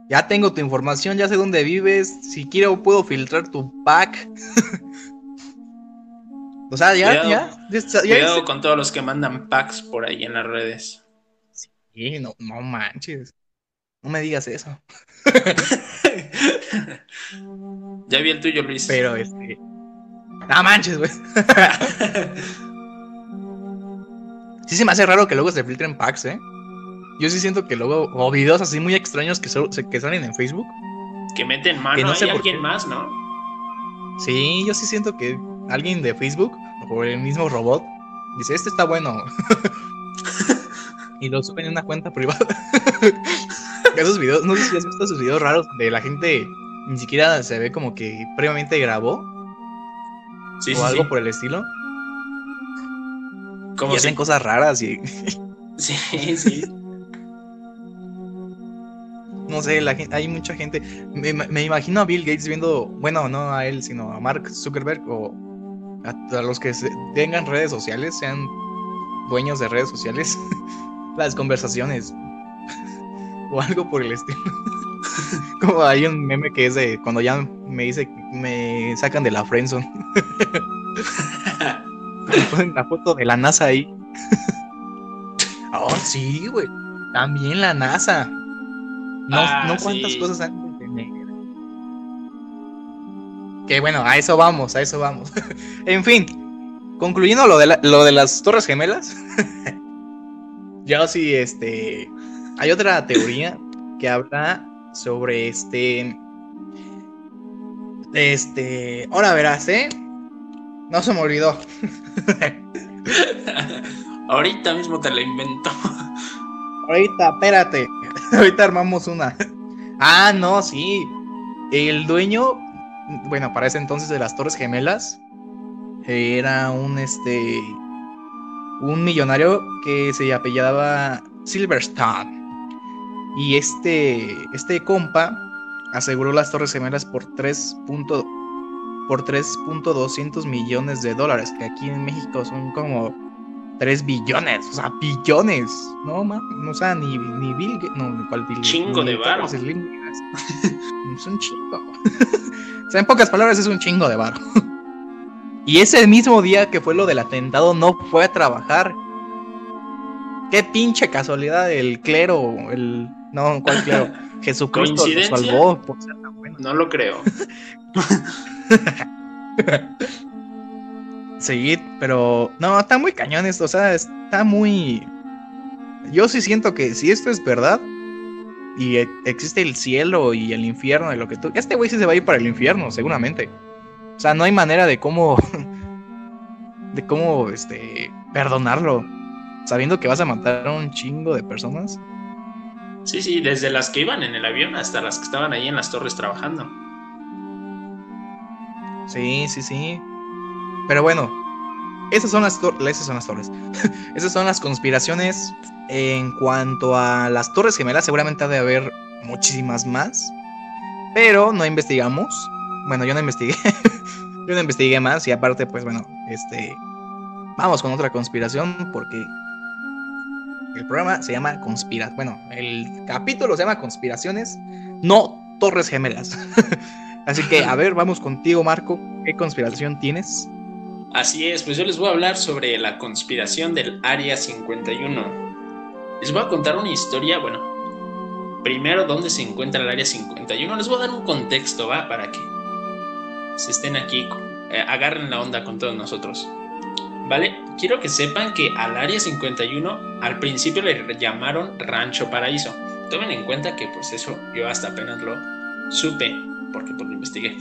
Ya tengo tu información, ya sé dónde vives. Si quiero, puedo filtrar tu pack. o sea, ya, Cuidado. ya. ya, ya- ya- Cuidado con todos los que mandan packs por ahí en las redes. Sí, no, no manches. No me digas eso. ya vi el tuyo, Luis. Pero este. No manches, güey. Sí se me hace raro que luego se filtren packs, ¿eh? Yo sí siento que luego, o videos así muy extraños que, so- que salen en Facebook. que meten mano que no sé alguien qué. más, ¿no? Sí, yo sí siento que alguien de Facebook o el mismo robot dice, este está bueno. y lo suben en una cuenta privada. esos videos, no sé si has visto esos videos raros de la gente ni siquiera se ve como que previamente grabó Sí, o sí, algo sí. por el estilo. Como y hacen cosas raras y Sí, sí. no sé, la gente, hay mucha gente. Me, me imagino a Bill Gates viendo, bueno, no a él, sino a Mark Zuckerberg o a, a los que se- tengan redes sociales, sean dueños de redes sociales, las conversaciones o algo por el estilo. Como hay un meme que es de cuando ya me dice, me sacan de la friendzone. Ponen la foto de la NASA ahí. oh, sí, güey. También la NASA. No, Ah, no cuántas sí. cosas han. Que bueno, a eso vamos, a eso vamos. en fin, concluyendo lo de, la- lo de las Torres Gemelas. Yo sí, este. Hay otra teoría que habla sobre este. Este. Ahora verás, ¿eh? No se me olvidó. Ahorita mismo te la invento. Ahorita, espérate. Ahorita armamos una. Ah, no, sí. El dueño, bueno, para ese entonces de las Torres Gemelas, era un este. Un millonario que se apellidaba Silverstone. Y este. Este compa aseguró las Torres Gemelas por 3. punto- por 3.200 millones de dólares, que aquí en México son como 3 billones, o sea, billones. No, ma, o sea, ni, ni Bill Gates, no, ni cuál Bill Chingo ni de varo. Es un chingo. o sea, en pocas palabras, es un chingo de varo. y ese mismo día que fue lo del atentado, no fue a trabajar. Qué pinche casualidad, el clero, el. No, ¿cuál clero? Jesucristo lo salvó por ser tan bueno. No lo creo. Sí, pero no, está muy cañón esto, o sea, está muy... Yo sí siento que si esto es verdad y existe el cielo y el infierno y lo que tú... Este güey sí se va a ir para el infierno, seguramente. O sea, no hay manera de cómo... de cómo, este, perdonarlo. Sabiendo que vas a matar a un chingo de personas. Sí, sí, desde las que iban en el avión hasta las que estaban ahí en las torres trabajando. Sí, sí, sí. Pero bueno, esas son las, tor- esas son las torres. esas son las conspiraciones en cuanto a las torres gemelas. Seguramente ha de haber muchísimas más. Pero no investigamos. Bueno, yo no investigué. yo no investigué más. Y aparte, pues bueno, este... Vamos con otra conspiración porque... El programa se llama Conspira. Bueno, el capítulo se llama Conspiraciones, no Torres Gemelas. Así que, a ver, vamos contigo, Marco. ¿Qué conspiración tienes? Así es, pues yo les voy a hablar sobre la conspiración del Área 51. Les voy a contar una historia, bueno, primero dónde se encuentra el Área 51. Les voy a dar un contexto, ¿va? Para que se estén aquí, eh, agarren la onda con todos nosotros. ¿Vale? Quiero que sepan que al Área 51 al principio le llamaron Rancho Paraíso. Tomen en cuenta que pues eso yo hasta apenas lo supe, porque pues lo investigué.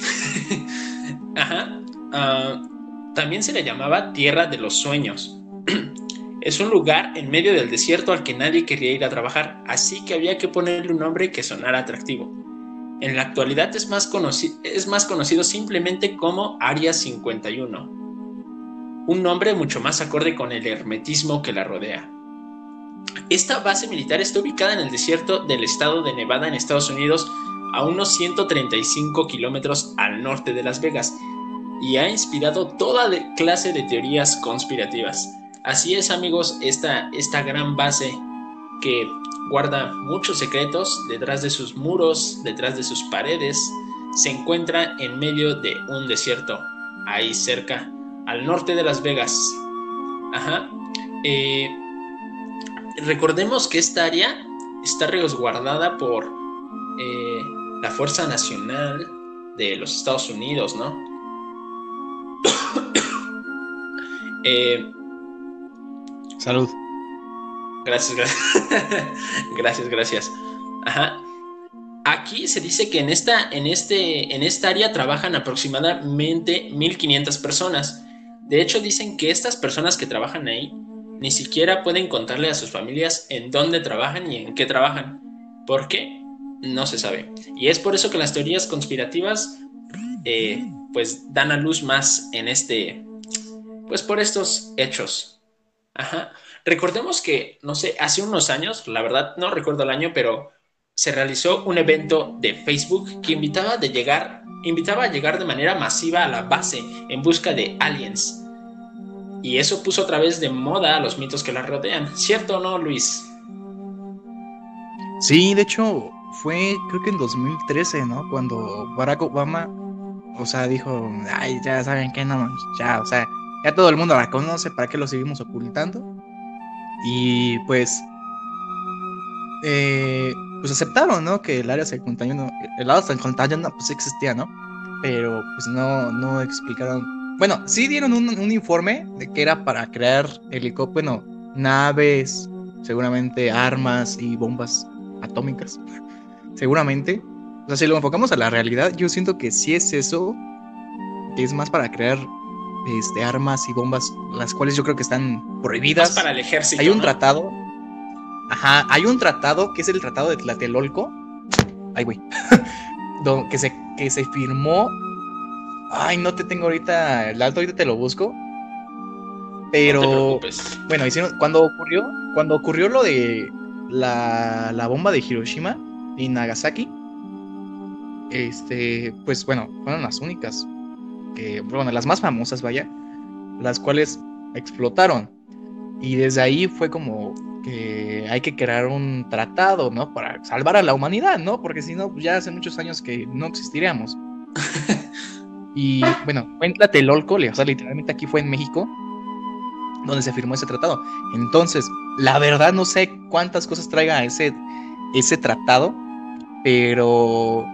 Ajá. Ah, también se le llamaba Tierra de los Sueños. es un lugar en medio del desierto al que nadie quería ir a trabajar, así que había que ponerle un nombre que sonara atractivo. En la actualidad es más, conocido simplemente como Área 51, un nombre mucho más acorde con el hermetismo que la rodea. Esta base militar está ubicada en el desierto del estado de Nevada en Estados Unidos, a unos 135 kilómetros al norte de Las Vegas, y ha inspirado toda clase de teorías conspirativas. Así es amigos, esta, esta gran base que guarda muchos secretos detrás de sus muros, detrás de sus paredes, se encuentra en medio de un desierto, ahí cerca, al norte de Las Vegas. Ajá. Eh, recordemos que esta área está resguardada por eh, la Fuerza Nacional de los Estados Unidos, ¿no? Eh, Salud. Gracias, gracias. gracias, gracias. Ajá. Aquí se dice que en esta, en, este, en esta área trabajan aproximadamente 1500 personas. De hecho, dicen que estas personas que trabajan ahí ni siquiera pueden contarle a sus familias en dónde trabajan y en qué trabajan. ¿Por qué? No se sabe. Y es por eso que las teorías conspirativas eh, pues dan a luz más en este, pues por estos hechos. Ajá. Recordemos que, no sé, hace unos años, la verdad no recuerdo el año, pero se realizó un evento de Facebook que invitaba, de llegar, invitaba a llegar de manera masiva a la base en busca de aliens. Y eso puso otra vez de moda a los mitos que la rodean. ¿Cierto o no, Luis? Sí, de hecho, fue creo que en 2013, ¿no? Cuando Barack Obama o sea, dijo, ay, ya saben que no, ya, o sea, ya todo el mundo la conoce, ¿para qué lo seguimos ocultando? Y pues, eh, pues aceptaron, ¿no? Que el área 51, el área 51 pues existía, ¿no? Pero pues no, no explicaron. Bueno, sí dieron un, un informe de que era para crear helicópteros, bueno, naves, seguramente armas y bombas atómicas, seguramente. O sea, si lo enfocamos a la realidad, yo siento que sí es eso, es más para crear este, armas y bombas, las cuales yo creo que están prohibidas. para el ejército. Hay un tratado. Ajá, hay un tratado que es el Tratado de Tlatelolco. Ay, güey. que, se, que se firmó. Ay, no te tengo ahorita el alto, ahorita te lo busco. Pero. bueno, hicieron, cuando ocurrió. Cuando ocurrió lo de la, la bomba de Hiroshima y Nagasaki este, pues bueno, fueron las únicas, que, bueno, las más famosas, vaya, las cuales explotaron. Y desde ahí fue como que hay que crear un tratado, ¿no? Para salvar a la humanidad, ¿no? Porque si no, pues ya hace muchos años que no existiríamos. y bueno, fue en Tlatelolco, o sea, literalmente aquí fue en México, donde se firmó ese tratado. Entonces, la verdad no sé cuántas cosas traiga ese, ese tratado, pero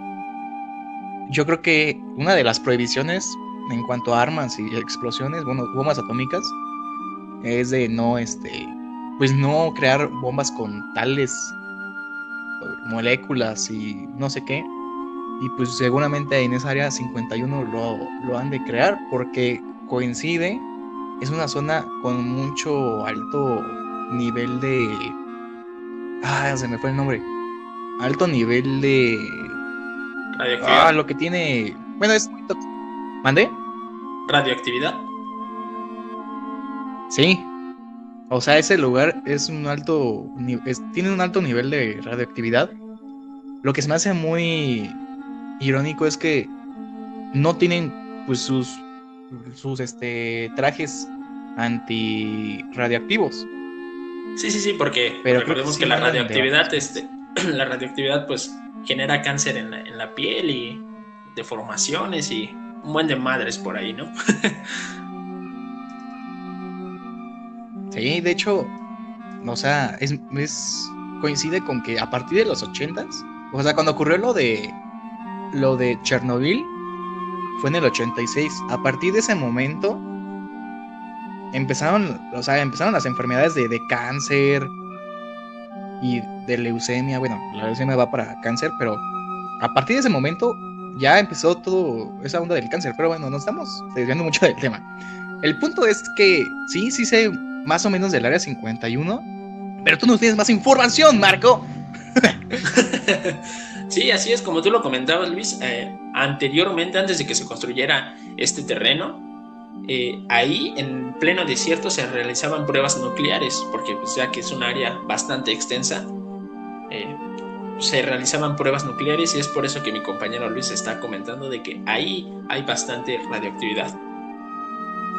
yo creo que una de las prohibiciones en cuanto a armas y explosiones, bueno, bombas atómicas, es de no, este, pues no crear bombas con tales moléculas y no sé qué. Y pues seguramente en esa área 51 lo, lo han de crear porque coincide, es una zona con mucho alto nivel de... Ah, se me fue el nombre. Alto nivel de Ah, lo que tiene. Bueno, es muy ¿Mande? ¿Radioactividad? Sí. O sea, ese lugar es un alto. tiene un alto nivel de radioactividad. Lo que se me hace muy irónico es que no tienen pues sus sus este trajes anti radiactivos Sí, sí, sí, porque Pero recordemos que la de radioactividad, este, la radioactividad, pues, genera cáncer en la, en la piel y deformaciones y un buen de madres por ahí, ¿no? Sí, de hecho, o sea, es, es- coincide con que a partir de los ochentas, o sea, cuando ocurrió lo de lo de Chernobyl, fue en el 86. A partir de ese momento empezaron, o sea, empezaron las enfermedades de, de cáncer y de leucemia. Bueno, la leucemia va para cáncer, pero a partir de ese momento ya empezó todo esa onda del cáncer. Pero bueno, nos estamos desviando mucho del tema. El punto es que sí, sí sé más o menos del área 51, pero tú nos tienes más información, Marco. Sí, así es, como tú lo comentabas, Luis, eh, anteriormente, antes de que se construyera este terreno, eh, ahí en pleno desierto se realizaban pruebas nucleares, porque pues, ya que es un área bastante extensa, eh, se realizaban pruebas nucleares y es por eso que mi compañero Luis está comentando de que ahí hay bastante radioactividad.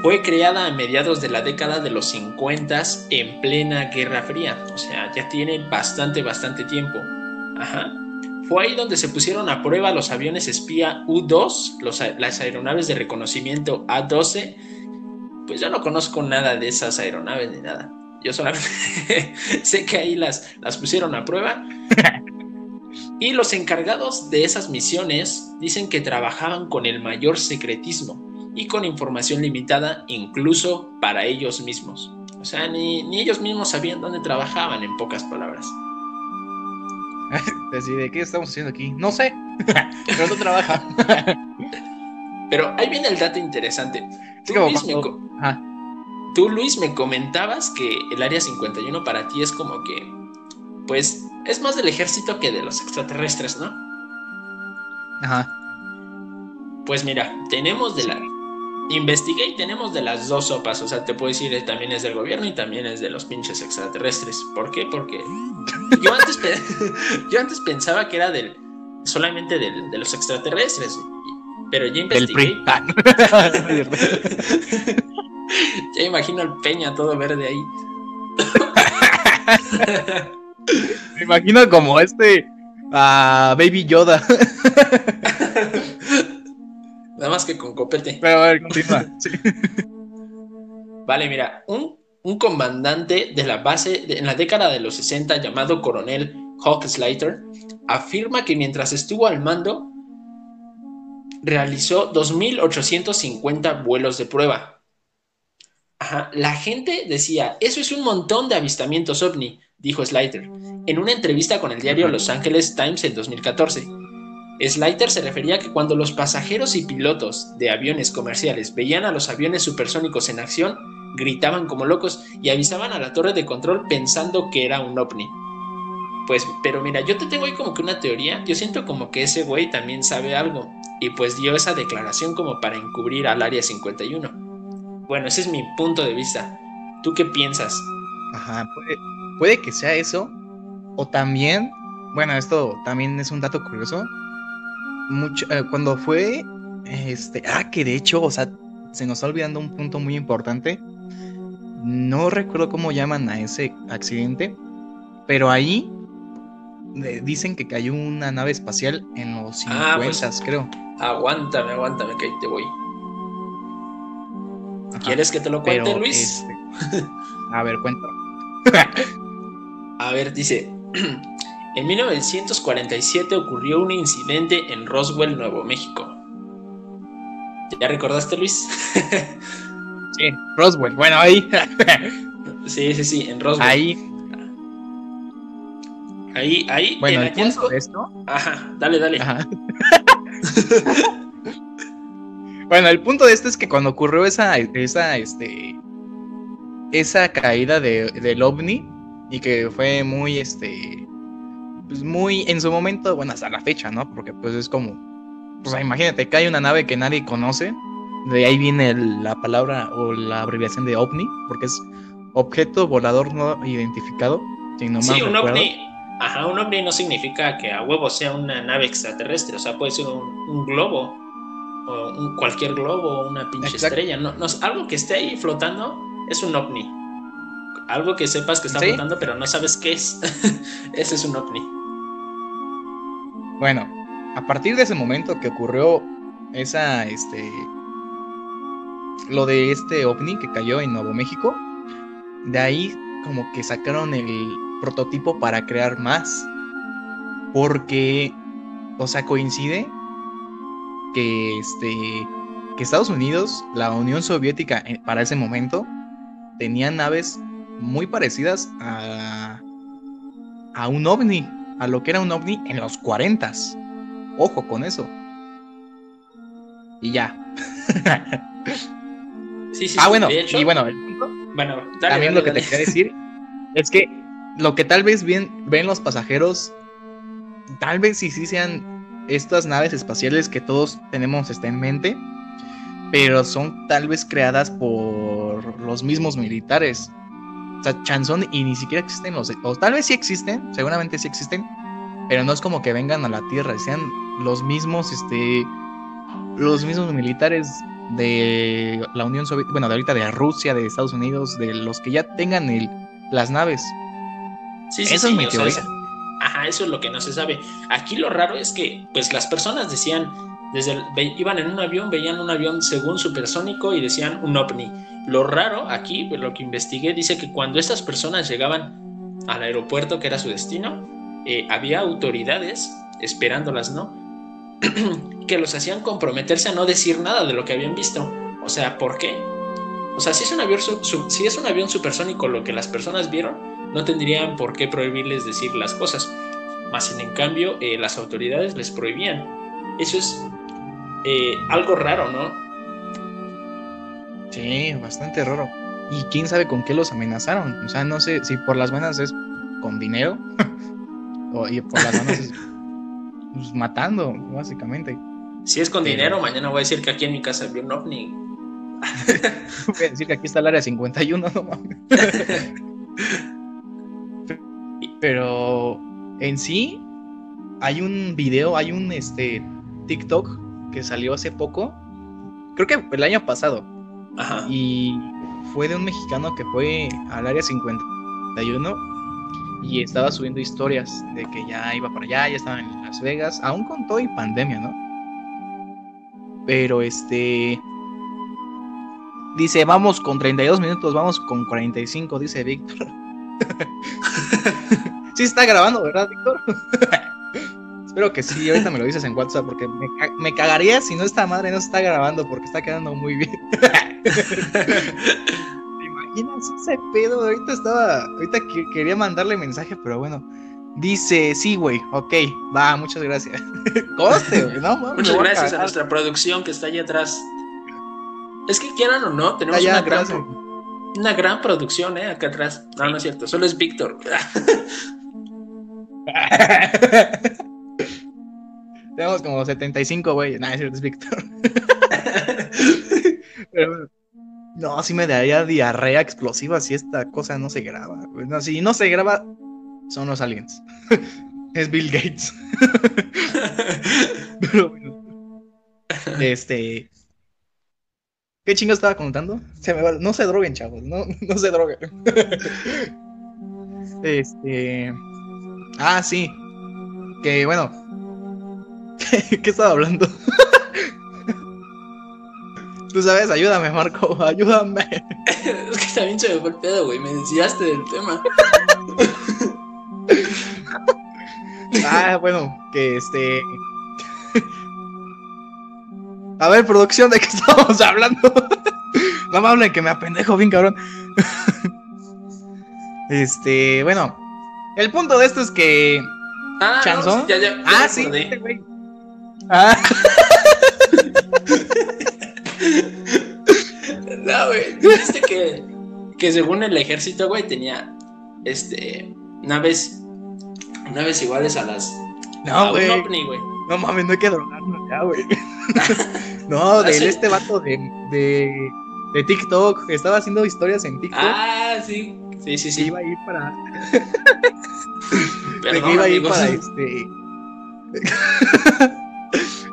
Fue creada a mediados de la década de los 50 en plena Guerra Fría, o sea, ya tiene bastante, bastante tiempo. Ajá. Fue ahí donde se pusieron a prueba los aviones espía U-2, los a- las aeronaves de reconocimiento A-12. Pues yo no conozco nada de esas aeronaves ni nada. Yo solamente sé que ahí las, las pusieron a prueba. Y los encargados de esas misiones dicen que trabajaban con el mayor secretismo y con información limitada incluso para ellos mismos. O sea, ni, ni ellos mismos sabían dónde trabajaban, en pocas palabras. Así de qué estamos haciendo aquí. No sé, pero no trabaja. Pero ahí viene el dato interesante. Tú, Luis, me Ajá. tú, Luis, me comentabas que el área 51 para ti es como que, pues, es más del ejército que de los extraterrestres, ¿no? Ajá. Pues mira, tenemos de la... Investigué y tenemos de las dos sopas, o sea, te puedo decir, eh, también es del gobierno y también es de los pinches extraterrestres. ¿Por qué? Porque yo antes, pe- yo antes pensaba que era del solamente del- de los extraterrestres, pero ya Del investigué. PRI. Ah. Ya imagino al Peña todo verde ahí. Me imagino como este a Baby Yoda. Nada más que con copete. Pero a ver, continúa. Sí. Vale, mira, un, un comandante de la base de- en la década de los 60 llamado coronel Hawk Slater afirma que mientras estuvo al mando realizó 2.850 vuelos de prueba. Ajá, La gente decía, eso es un montón de avistamientos ovni, dijo Slater, en una entrevista con el diario Los Angeles Times en 2014. Slater se refería a que cuando los pasajeros y pilotos de aviones comerciales veían a los aviones supersónicos en acción, gritaban como locos y avisaban a la torre de control pensando que era un ovni. Pues, pero mira, yo te tengo ahí como que una teoría. Yo siento como que ese güey también sabe algo. Y pues dio esa declaración como para encubrir al Área 51. Bueno, ese es mi punto de vista. ¿Tú qué piensas? Ajá, puede, puede que sea eso. O también, bueno, esto también es un dato curioso. Mucho, eh, cuando fue, este, ah, que de hecho, o sea, se nos está olvidando un punto muy importante. No recuerdo cómo llaman a ese accidente, pero ahí eh, dicen que cayó una nave espacial en los 50, Ah, pues- creo. Aguántame, aguántame, que ahí te voy. Ajá, ¿Quieres que te lo cuente, Luis? este, a ver, cuéntalo. A ver, dice, en 1947 ocurrió un incidente en Roswell, Nuevo México. ¿Ya recordaste, Luis? Sí, Roswell. Bueno, ahí, sí, sí, sí, en Roswell. ahí, ahí, ahí. bueno, el hallazgo- de esto Ajá, dale, dale. Ajá. bueno, el punto de esto es que cuando ocurrió esa, esa, este, esa caída de, del ovni y que fue muy, este, pues muy, en su momento, bueno, hasta la fecha, ¿no? Porque pues es como, pues imagínate, cae una nave que nadie conoce, de ahí viene el- la palabra o la abreviación de ovni, porque es objeto volador no identificado, si no sí, un recuerdo. ovni. Ajá, un ovni no significa que a huevo sea una nave extraterrestre, o sea, puede ser un, un globo, o un- cualquier globo, o una pinche Exacto. estrella. No, no, algo que esté ahí flotando es un ovni. Algo que sepas que está ¿Sí? flotando, pero no sabes qué es. Ese es un ovni. Bueno, a partir de ese momento que ocurrió esa, este, lo de este ovni que cayó en Nuevo México, de ahí como que sacaron el prototipo para crear más, porque, o sea, coincide que, este, que Estados Unidos, la Unión Soviética eh, para ese momento, tenía naves muy parecidas a, a un ovni, a lo que era un ovni en los 40 Ojo con eso. Y ya. Sí, sí, ah, bueno, de hecho- y bueno, el punto, Bueno, dale, también dale, lo que dale. te quería decir es que lo que tal vez ven, ven los pasajeros, tal vez sí, sí sean estas naves espaciales que todos tenemos este, en mente, pero son tal vez creadas por los mismos militares. O sea, chanzón y ni siquiera existen los... O tal vez sí existen, seguramente sí existen, pero no es como que vengan a la Tierra, sean los mismos, este... Los mismos militares de la Unión Soviética, bueno, de ahorita de Rusia, de Estados Unidos, de los que ya tengan el, las naves. Sí, sí, Eso sí, es mi sea, teoría. ajá, eso es lo que no se sabe. Aquí lo raro es que, pues, las personas decían, desde el- ve- iban en un avión, veían un avión según supersónico y decían un ovni. Lo raro aquí, pues, lo que investigué, dice que cuando estas personas llegaban al aeropuerto, que era su destino, eh, había autoridades esperándolas, ¿no? que los hacían comprometerse a no decir nada de lo que habían visto. O sea, ¿por qué? O sea, si es un avión, supersónico lo que las personas vieron, no tendrían por qué prohibirles decir las cosas. Más en cambio, eh, las autoridades les prohibían. Eso es eh, algo raro, ¿no? Sí, bastante raro. Y quién sabe con qué los amenazaron. O sea, no sé si por las buenas es con dinero o y por las manos es pues, matando, básicamente. Si es con Pero- dinero, mañana voy a decir que aquí en mi casa vi un ovni. Voy a decir que aquí está el área 51, no mames. Pero en sí hay un video, hay un este TikTok que salió hace poco. Creo que el año pasado. Ajá. Y fue de un mexicano que fue al área 51 y estaba subiendo historias de que ya iba para allá, ya estaba en Las Vegas, aún con todo y pandemia, ¿no? Pero este dice, vamos con 32 minutos, vamos con 45, dice Víctor. sí está grabando, ¿verdad, Víctor? Espero que sí, ahorita me lo dices en WhatsApp porque me, me cagaría si no esta madre no se está grabando porque está quedando muy bien. ¿Te imaginas ese pedo? Ahorita estaba. Ahorita que- quería mandarle mensaje, pero bueno. Dice, sí, güey, ok, va, muchas gracias. Coste, güey, no mames, Muchas gracias a nuestra producción que está allá atrás. Es que quieran o no, tenemos Allá una gran, una gran producción, ¿eh? Acá atrás. No, no es cierto, solo es Víctor. Tenemos como 75, güey. Nah, es cierto, es Víctor. Pero bueno. No, sí me daría diarrea explosiva si esta cosa no se graba. güey. No, si no se graba, son los aliens. es Bill Gates. Pero bueno. Este. ¿Qué chingo estaba contando? Se me va- No se droguen, chavos. No, no se droguen. este. Ah, sí. Que bueno. ¿Qué estaba hablando? Tú sabes, ayúdame, Marco, ayúdame. es que también se me fue el pedo, güey. Me desviaste del tema. Ah, bueno, que este. A ver, producción, ¿de qué estamos hablando? No me hablen que me apendejo bien, cabrón. Este, bueno. El punto de esto es que. Ah, no, ¿Chanzón? ya, ya, ya Ah, sí, este güey. Ah, No, güey. Dijiste que, que según el ejército, güey, tenía este naves naves iguales a las no, güey. No mames, no hay que drogarnos ya, güey. no, de Ah, sí. este vato de, de, de TikTok. Estaba haciendo historias en TikTok. Ah, sí. Sí, sí, sí. iba a ir para. Perdón, que iba a ir amigos. para este.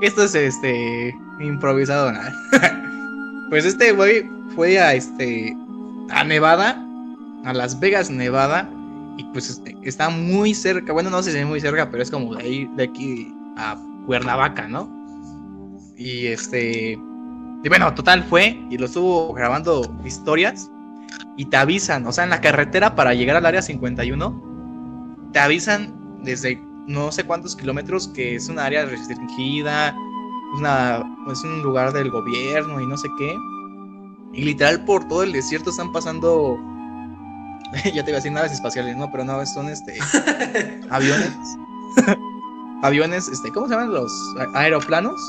Esto es este. improvisado, nada. pues este güey fue a este. a Nevada. a Las Vegas, Nevada, y pues este, está muy cerca, bueno, no sé si es muy cerca, pero es como de ahí, de aquí a Cuernavaca, ¿no? Y este, y bueno, total fue y lo estuvo grabando historias y te avisan, o sea, en la carretera para llegar al área 51, te avisan desde no sé cuántos kilómetros que es un área restringida, una, es un lugar del gobierno y no sé qué. Y literal por todo el desierto están pasando ya te iba a decir naves espaciales, no, pero no, son este aviones. aviones, este, ¿cómo se llaman los aeroplanos?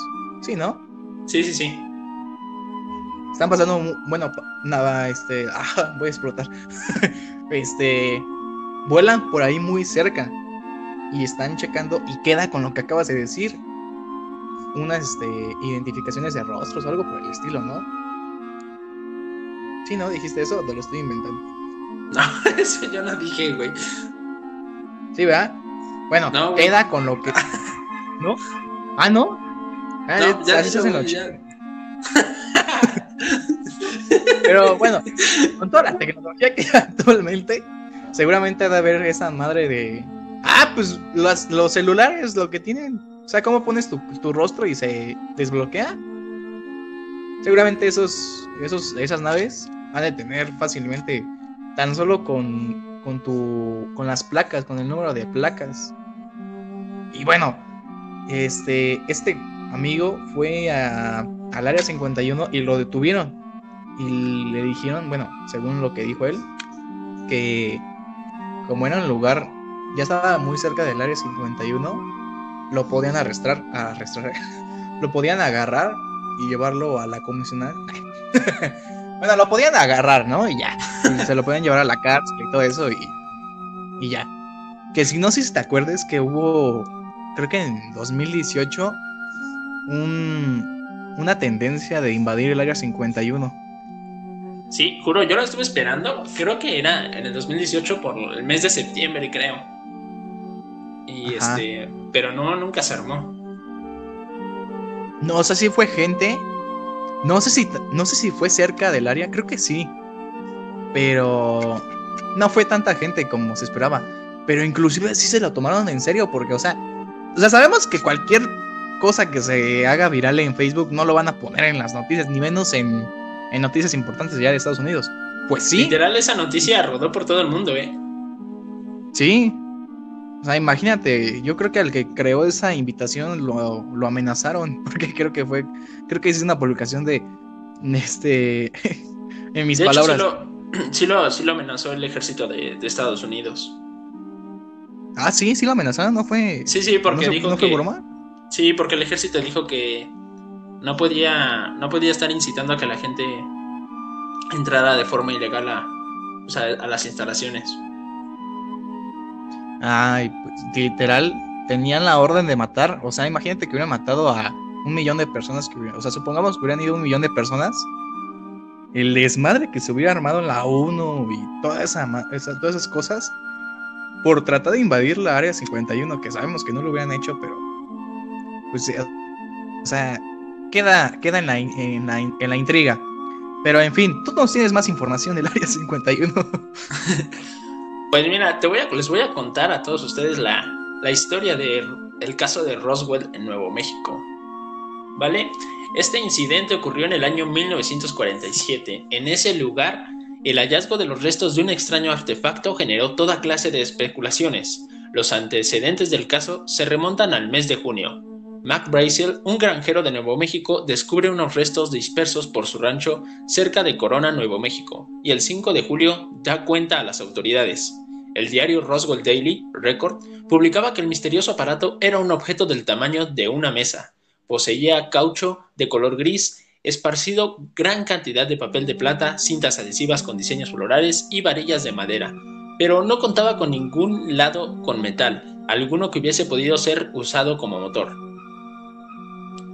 Sí, ¿no? Sí, sí, sí. Están pasando, bueno, nada, este, ah, voy a explotar. este, vuelan por ahí muy cerca y están checando y queda con lo que acabas de decir. Unas este, identificaciones de rostros o algo por el estilo, ¿no? Sí, ¿no? ¿Dijiste eso? ¿O lo estoy inventando? No, eso yo no dije, güey. Sí, ¿verdad? Bueno, queda con lo que. ¿No? Ah, ¿no? Ah, no, ya, ya, ya, Pero bueno, con toda la tecnología que hay actualmente, seguramente ha de haber esa madre de. Ah, pues los celulares, lo que tienen. O sea, ¿cómo pones tu, tu rostro y se desbloquea? Seguramente esos, esos, esas naves han de tener fácilmente tan solo con, con, tu, con las placas, con el número de placas. Y bueno, este, este amigo fue a, al área 51 y lo detuvieron. Y le dijeron, bueno, según lo que dijo él, que como era un lugar, ya estaba muy cerca del área 51, lo podían arrestar, arrestar lo podían agarrar y llevarlo a la comisional. bueno, lo podían agarrar, ¿no? Y ya. se lo podían llevar a la cárcel y todo eso y, y ya. Que si no si te acuerdas que hubo, creo que en 2018, un, una tendencia de invadir el área 51. Sí, juro, yo lo estuve esperando. Creo que era en el 2018 por el mes de septiembre, creo. Y este, pero no, nunca se armó. No, o sea, sí fue gente. No sé si, no sé si fue cerca del área, creo que sí. Pero no fue tanta gente como se esperaba. Pero inclusive sí se lo tomaron en serio porque, o sea, o sea, sabemos que cualquier cosa que se haga viral en Facebook no lo van a poner en las noticias, ni menos en, noticias importantes ya de Estados Unidos. Pues sí. Literal, esa noticia rodó por todo el mundo, ¿eh? Sí. O sea, imagínate, yo creo que al que creó esa invitación lo, lo amenazaron, porque creo que fue, creo que es una publicación de, este, en mis palabras. sí, lo, sí, lo, amenazó el ejército de, Estados Unidos. Ah, sí, sí lo amenazaron, ¿no fue? Sí, sí, porque dijo ¿no fue broma? Sí, porque el ejército dijo que no podía, no podía estar incitando a que la gente entrara de forma ilegal a, las instalaciones. Ay, pues literal, tenían la orden de matar. O sea, imagínate que hubieran matado a un millón de personas. Que o sea, supongamos que hubieran ido un millón de personas. El desmadre que se hubiera armado en la ONU y toda esa, todas esas cosas por tratar de invadir la área 51, que sabemos que no lo hubieran hecho, pero pues, eh, o sea, queda, queda en, la, en, la, en la intriga. Pero en fin, tú nos tienes más información del área 51. pues mira, te voy a, les voy a contar a todos ustedes la, la historia del el caso de Roswell en Nuevo México. ¿Vale? Este incidente ocurrió en el año 1947. En ese lugar, el hallazgo de los restos de un extraño artefacto generó toda clase de especulaciones. Los antecedentes del caso se remontan al mes de junio, Mac Brazel, un granjero de Nuevo México, descubre unos restos dispersos por su rancho cerca de Corona, Nuevo México, y el 5 de julio da cuenta a las autoridades. El diario Roswell Daily Record publicaba que el misterioso aparato era un objeto del tamaño de una mesa. Poseía caucho de color gris, esparcido gran cantidad de papel de plata, cintas adhesivas con diseños florales y varillas de madera, pero no contaba con ningún lado con metal, alguno que hubiese podido ser usado como motor.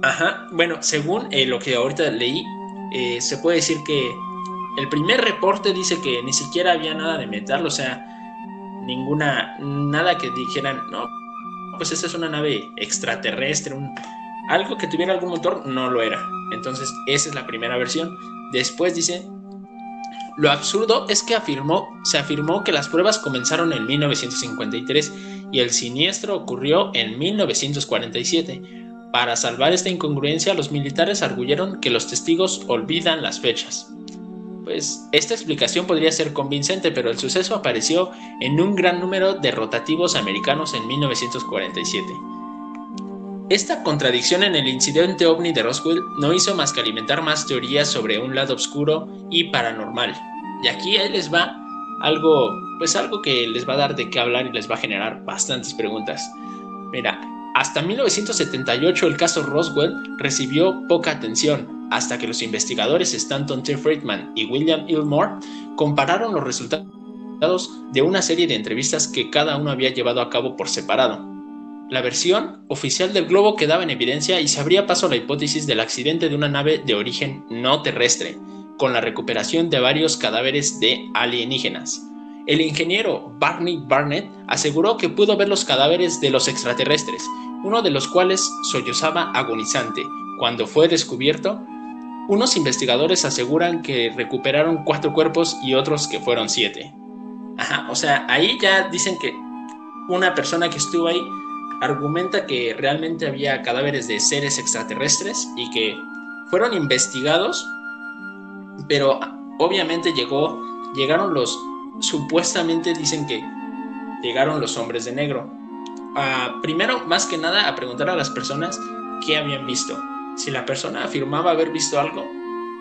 Ajá, bueno, según eh, lo que ahorita leí, eh, se puede decir que el primer reporte dice que ni siquiera había nada de metal, o sea, ninguna, nada que dijeran, no, pues esa es una nave extraterrestre, algo que tuviera algún motor, no lo era. Entonces, esa es la primera versión. Después dice, lo absurdo es que afirmó, se afirmó que las pruebas comenzaron en 1953 y el siniestro ocurrió en 1947. Para salvar esta incongruencia, los militares arguyeron que los testigos olvidan las fechas. Pues esta explicación podría ser convincente, pero el suceso apareció en un gran número de rotativos americanos en 1947. Esta contradicción en el incidente ovni de Roswell no hizo más que alimentar más teorías sobre un lado oscuro y paranormal. Y aquí les va algo, pues algo que les va a dar de qué hablar y les va a generar bastantes preguntas. Mira, hasta 1978 el caso Roswell recibió poca atención, hasta que los investigadores Stanton T. Friedman y William Ilmore compararon los resultados de una serie de entrevistas que cada uno había llevado a cabo por separado. La versión oficial del globo quedaba en evidencia y se abría paso a la hipótesis del accidente de una nave de origen no terrestre, con la recuperación de varios cadáveres de alienígenas. El ingeniero Barney Barnett aseguró que pudo ver los cadáveres de los extraterrestres, uno de los cuales sollozaba agonizante. Cuando fue descubierto, unos investigadores aseguran que recuperaron cuatro cuerpos y otros que fueron siete. Ajá, o sea, ahí ya dicen que una persona que estuvo ahí argumenta que realmente había cadáveres de seres extraterrestres y que fueron investigados, pero obviamente llegó, llegaron los, supuestamente dicen que llegaron los hombres de negro. Primero, más que nada, a preguntar a las personas qué habían visto. Si la persona afirmaba haber visto algo,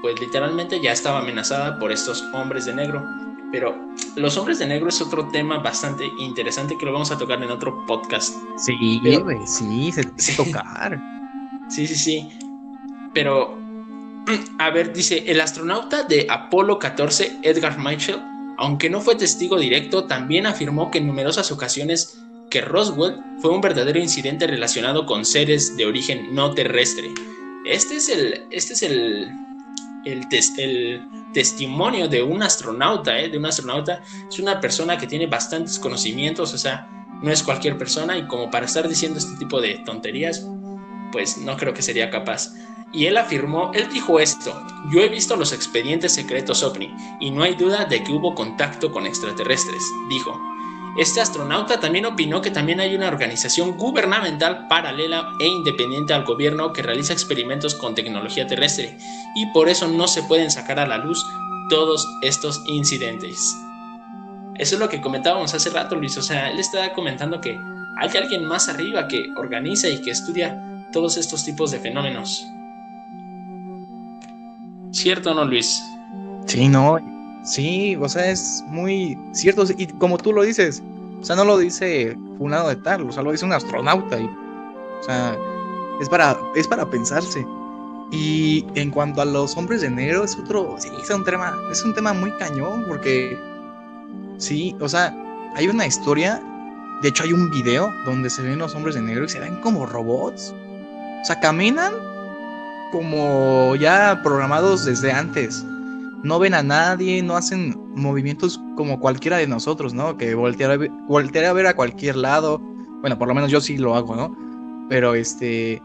pues literalmente ya estaba amenazada por estos hombres de negro. Pero los hombres de negro es otro tema bastante interesante que lo vamos a tocar en otro podcast. Sí, sí, se tiene tocar. Sí, sí, sí. Pero, a ver, dice, el astronauta de Apolo 14, Edgar Mitchell, aunque no fue testigo directo, también afirmó que en numerosas ocasiones que Roswell fue un verdadero incidente relacionado con seres de origen no terrestre. Este es el, este es el, el, el testimonio de un astronauta, ¿eh? de un astronauta, es una persona que tiene bastantes conocimientos, o sea, no es cualquier persona y como para estar diciendo este tipo de tonterías, pues no creo que sería capaz. Y él afirmó, él dijo esto, yo he visto los expedientes secretos OVNI y no hay duda de que hubo contacto con extraterrestres, dijo. Este astronauta también opinó que también hay una organización gubernamental paralela e independiente al gobierno que realiza experimentos con tecnología terrestre y por eso no se pueden sacar a la luz todos estos incidentes. Eso es lo que comentábamos hace rato, Luis. O sea, él está comentando que hay alguien más arriba que organiza y que estudia todos estos tipos de fenómenos. ¿Cierto o no, Luis? Sí, no, Sí, o sea, es muy cierto. Y como tú lo dices, o sea, no lo dice un lado de tal, o sea, lo dice un astronauta. Y, o sea, es para, es para pensarse. Y en cuanto a los hombres de negro, es otro, sí, es un tema, es un tema muy cañón, porque sí, o sea, hay una historia, de hecho hay un video donde se ven los hombres de negro y se ven como robots. O sea, caminan como ya programados desde antes no ven a nadie, no hacen movimientos como cualquiera de nosotros, ¿no? Que voltear a, ver, a ver a cualquier lado. Bueno, por lo menos yo sí lo hago, ¿no? Pero este.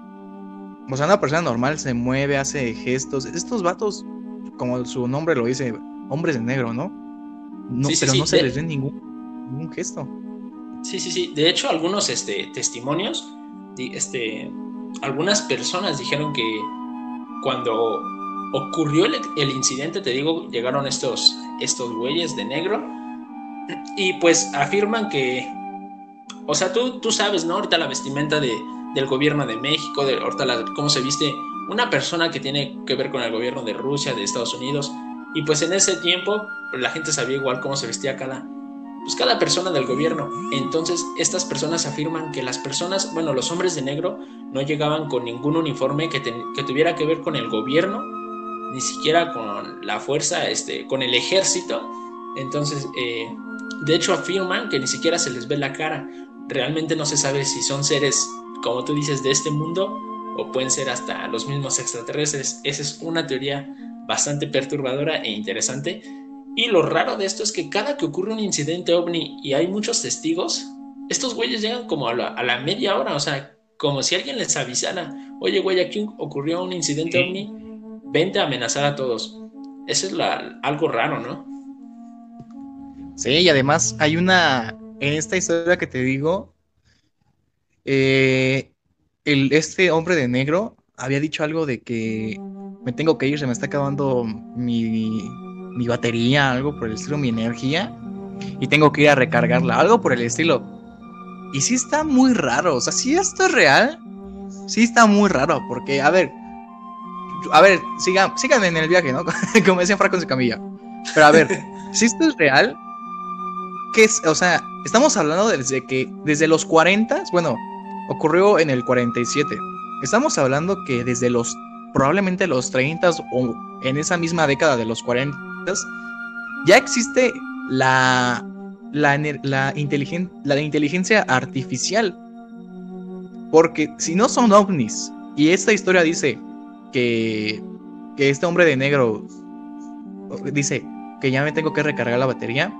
O sea, una persona normal se mueve, hace gestos. Estos vatos, como su nombre lo dice, hombres de negro, ¿no? no pero no se les ve ningún, ningún gesto. Sí, sí, sí. De hecho, algunos este, testimonios, este, algunas personas dijeron que cuando ocurrió el, incidente, te digo, llegaron estos, estos güeyes de negro y pues afirman que, o sea, tú, tú sabes, ¿no? Ahorita la vestimenta de, del gobierno de México, de, ahorita cómo se viste una persona que tiene que ver con el gobierno de Rusia, de Estados Unidos, y pues en ese tiempo pues, la gente sabía igual cómo se vestía cada, pues cada persona del gobierno. Entonces estas personas afirman que las personas, bueno, los hombres de negro no llegaban con ningún uniforme que, que tuviera que ver con el gobierno ni siquiera con la fuerza, este, con el ejército. Entonces, eh, de hecho afirman que ni siquiera se les ve la cara. Realmente no se sabe si son seres, como tú dices, de este mundo o pueden ser hasta los mismos extraterrestres. Esa es una teoría bastante perturbadora e interesante. Y lo raro de esto es que cada que ocurre un incidente ovni y hay muchos testigos, estos güeyes llegan como a la, media hora, o sea, como si alguien les avisara, oye güey, aquí ocurrió un incidente ovni, vente a amenazar a todos. Eso es algo raro, ¿no? Sí, y además hay una, en esta historia que te digo, eh, este hombre de negro había dicho algo de que me tengo que ir, se me está acabando mi, mi batería, algo por el estilo, mi energía, y tengo que ir a recargarla, algo por el estilo. Y sí está muy raro, o sea, si esto es real, sí está muy raro, porque, a ver, a ver, sigan, sigan en el viaje, ¿no? Como decía Franco en camilla. Pero a ver, si esto es real, ¿qué es? O sea, estamos hablando desde que, desde los 40, bueno, ocurrió en el 47. Estamos hablando que desde los, probablemente los 30 o en esa misma década de los 40, ya existe la, la, la, la inteligencia artificial. Porque si no son ovnis, y esta historia dice que, que este hombre de negro dice que ya me tengo que recargar la batería.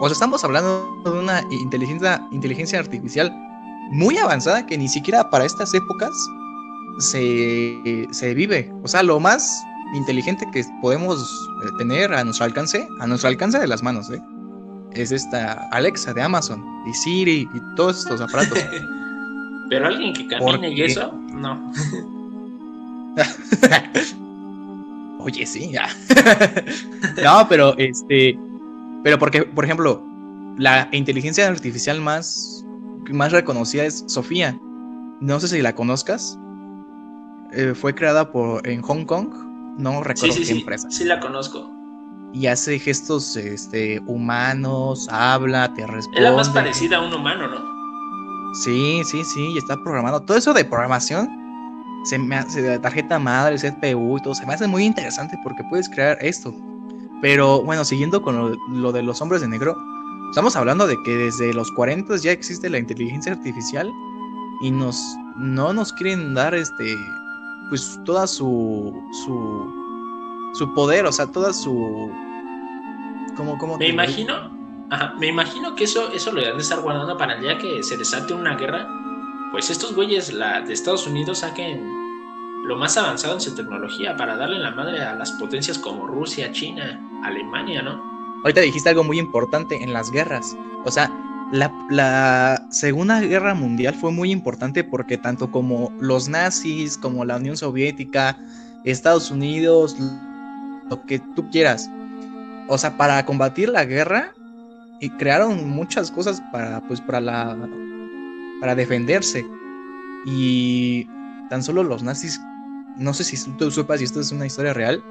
O sea, estamos hablando de una inteligencia, inteligencia artificial muy avanzada que ni siquiera para estas épocas se, se vive. O sea, lo más inteligente que podemos eh, tener a nuestro alcance, a nuestro alcance de las manos, ¿eh? es esta Alexa de Amazon y Siri y todos estos aparatos. Pero alguien que camine y eso, no. Oye, sí, ya. no, pero este. Pero porque, por ejemplo, la inteligencia artificial más, más reconocida es Sofía. No sé si la conozcas. Eh, fue creada por en Hong Kong. No recuerdo qué empresa. Sí, la conozco. Y hace gestos este, humanos, habla, te responde. Es la más parecida a un humano, ¿no? Sí, sí, sí, y está programado. Todo eso de programación se me hace de tarjeta madre, CPU y todo, se me hace muy interesante porque puedes crear esto. Pero bueno, siguiendo con lo, de los hombres de negro, estamos hablando de que desde los 40 ya existe la inteligencia artificial y nos no nos quieren dar este pues toda su su su poder, o sea, toda su como como Me imagino, ajá, me imagino que eso eso lo deben de estar guardando para el día que se desate una guerra pues estos güeyes la, de Estados Unidos saquen lo más avanzado en su tecnología para darle la madre a las potencias como Rusia, China, Alemania, ¿no? Ahorita dijiste algo muy importante en las guerras. O sea, la, la, Segunda Guerra Mundial fue muy importante porque tanto como los nazis, como la Unión Soviética, Estados Unidos, lo que tú quieras. O sea, para combatir la guerra y crearon muchas cosas para, pues, para la para defenderse. Y tan solo los nazis, no sé si tú sepas si esto es una historia real,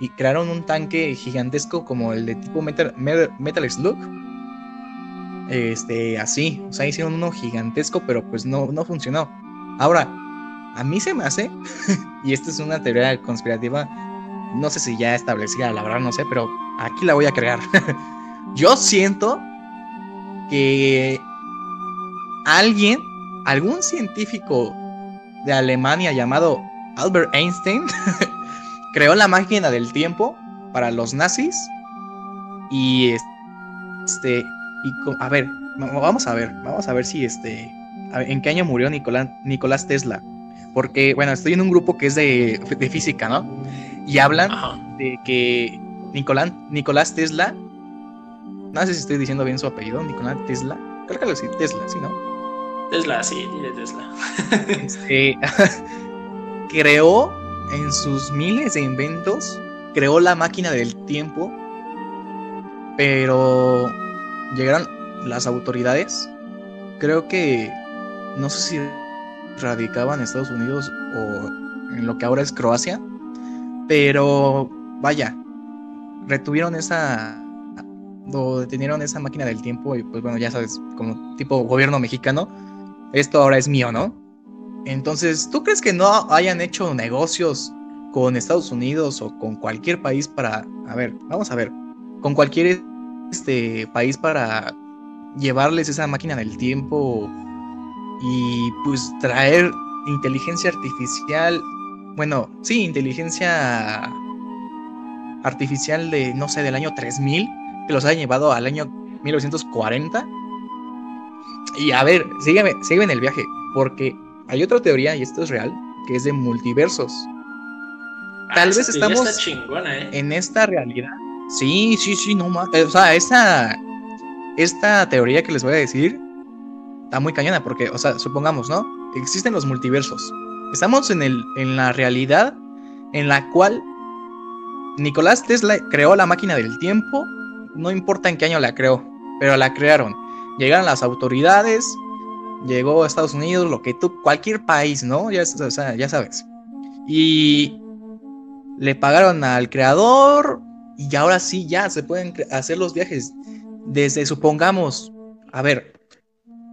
y crearon un tanque gigantesco como el de tipo Metal, Metal Slug. Este, así, o sea, hicieron uno gigantesco, pero pues no, no funcionó. Ahora, a mí se me hace, y esta es una teoría conspirativa, no sé si ya establecida, la verdad no sé, pero aquí la voy a crear. Yo siento que alguien, algún científico de Alemania llamado Albert Einstein, creó la máquina del tiempo para los nazis y este y a ver, vamos a ver, vamos a ver si este en qué año murió Nicolás, Nicolás Tesla. Porque, bueno, estoy en un grupo que es de, de física, ¿no? Y hablan de que Nicolás, Nicolás Tesla, no sé si estoy diciendo bien su apellido, Nicolás Tesla, creo que lo sí, Tesla, sí, ¿no? Tesla, sí, dile Tesla. Este, creó en sus miles de inventos, creó la máquina del tiempo, pero llegaron las autoridades, creo que, no sé si radicaban en Estados Unidos o en lo que ahora es Croacia, pero vaya, retuvieron esa o detenieron esa máquina del tiempo y pues bueno, ya sabes, como tipo gobierno mexicano, esto ahora es mío, ¿no? Entonces, ¿tú crees que no hayan hecho negocios con Estados Unidos o con cualquier país para, a ver, vamos a ver, con cualquier este país para llevarles esa máquina del tiempo y pues traer inteligencia artificial, bueno, sí, inteligencia artificial de, no sé, del año 3000, que los hayan llevado al año 1940 y a ver, sígueme, sígueme en el viaje, porque hay otra teoría, y esto es real, que es de multiversos. Tal ah, vez estamos ¿eh? en esta realidad. Sí, sí, sí, no más. O sea, esta, esta teoría que les voy a decir está muy cañona porque, o sea, supongamos, ¿no? Existen los multiversos. Estamos en, el, en la realidad en la cual Nicolás Tesla creó la máquina del tiempo, no importa en qué año la creó, pero la crearon. Llegaron las autoridades, llegó a Estados Unidos, lo que tú, cualquier país, ¿no? Ya, o sea, ya sabes. Y le pagaron al creador y ahora sí ya se pueden hacer los viajes. Desde, supongamos, a ver,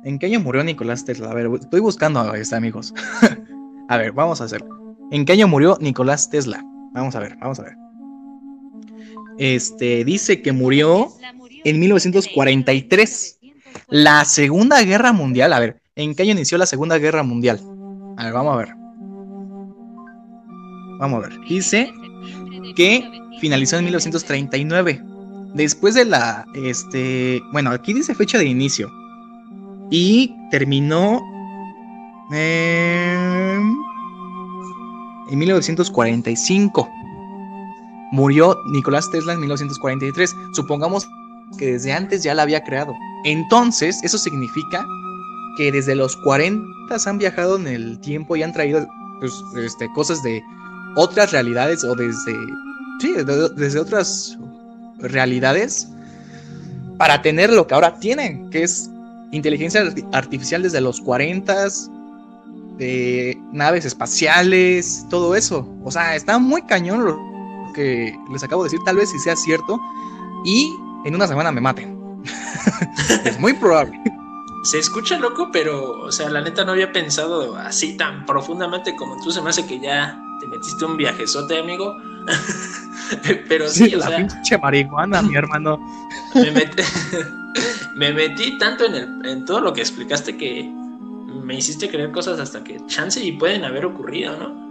¿en qué año murió Nicolás Tesla? A ver, estoy buscando a este, amigos. a ver, vamos a hacerlo. ¿En qué año murió Nicolás Tesla? Vamos a ver, vamos a ver. Este, dice que murió en 1943. La Segunda Guerra Mundial, a ver, ¿en qué año inició la Segunda Guerra Mundial? A ver, vamos a ver. Vamos a ver. Dice que finalizó en 1939. Después de la, este, bueno, aquí dice fecha de inicio. Y terminó en 1945. Murió Nicolás Tesla en 1943. Supongamos que desde antes ya la había creado. Entonces, eso significa que desde los 40 han viajado en el tiempo y han traído pues, este, cosas de otras realidades o desde, sí, desde otras realidades para tener lo que ahora tienen, que es inteligencia artificial desde los 40, de naves espaciales, todo eso. O sea, está muy cañón lo que les acabo de decir, tal vez si sea cierto, y en una semana me maten. es muy probable. Se escucha loco, pero, o sea, la neta no había pensado así tan profundamente como tú. Se me hace que ya te metiste un viajezote, amigo. pero sí, o la sea, pinche marihuana, mi hermano. me, metí, me metí tanto en, el, en todo lo que explicaste que me hiciste creer cosas hasta que chance y pueden haber ocurrido, ¿no?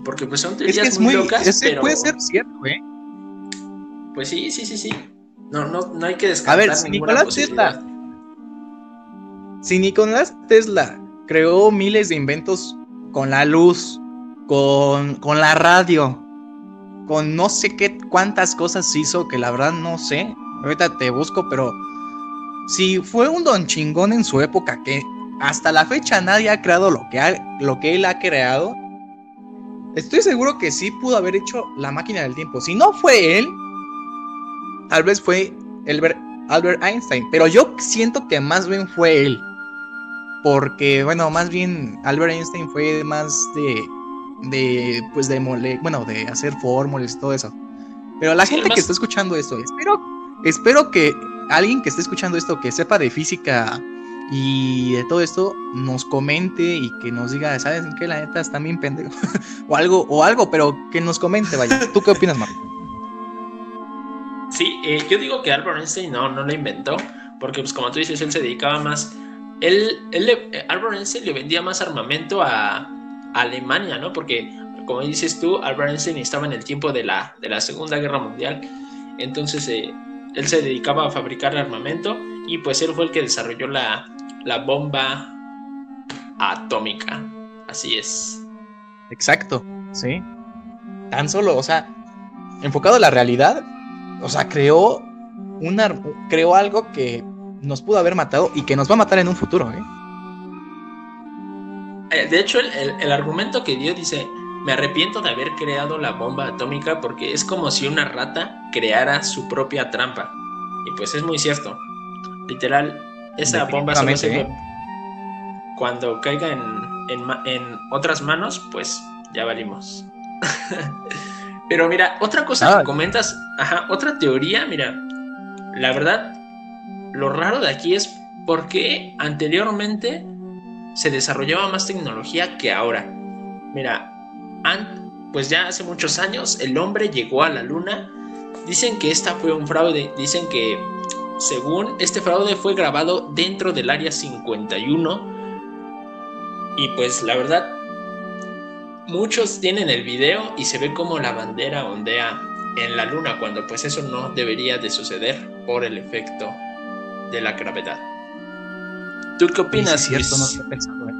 Porque pues son teorías muy, locas, pero... puede ser cierto, ¿eh? Pues sí, sí, sí, sí. No, no, no hay que descartar A ver, si Nicolás Tesla... Si Nicolás Tesla creó miles de inventos con la luz, con, con la radio, con no sé qué cuántas cosas hizo que la verdad no sé. Ahorita te busco, pero si fue un don chingón en su época que hasta la fecha nadie ha creado lo que, lo que él ha creado, estoy seguro que sí pudo haber hecho la máquina del tiempo. Si no fue él, tal vez fue Albert, Albert Einstein, pero yo siento que más bien fue él. Porque, bueno, más bien Albert Einstein fue más de, de pues de mole, bueno, de hacer fórmulas y todo eso. Pero la gente que está escuchando esto, espero, espero que alguien que esté escuchando esto, que sepa de física y de todo esto, nos comente y que nos diga, ¿sabes qué? La neta está bien pendejo. o algo, o algo, pero que nos comente, vaya. ¿Tú qué opinas, Marco? Sí, eh, yo digo que Albert Einstein no, no lo inventó, porque pues como tú dices, él se dedicaba más, él, él Albert Einstein le vendía más armamento a, Alemania, ¿no? Porque como dices tú, Albert Einstein estaba en el tiempo de la, de la Segunda Guerra Mundial, entonces eh, él se dedicaba a fabricar armamento y pues él fue el que desarrolló la, bomba atómica. Así es. Exacto, sí. Tan solo, o sea, enfocado a la realidad, o sea, creó una, creó algo que nos pudo haber matado y que nos va a matar en un futuro, ¿eh? eh de hecho, el argumento que dio dice, me arrepiento de haber creado la bomba atómica porque es como si una rata creara su propia trampa. Y pues es muy cierto. Literal, esa bomba se ¿eh? cuando caiga en, en, otras manos, pues ya valimos. Pero mira, otra cosa que comentas, ajá, otra teoría, mira, la verdad, lo raro de aquí es por qué anteriormente se desarrollaba más tecnología que ahora. Mira, pues ya hace muchos años el hombre llegó a la luna. Dicen que esta fue un fraude. Dicen que según este fraude fue grabado dentro del área 51. Y pues la verdad, muchos tienen el video y se ve como la bandera ondea en la luna cuando pues eso no debería de suceder por el efecto de la gravedad. ¿Tú qué opinas? cierto, no había pensado, ¿eh?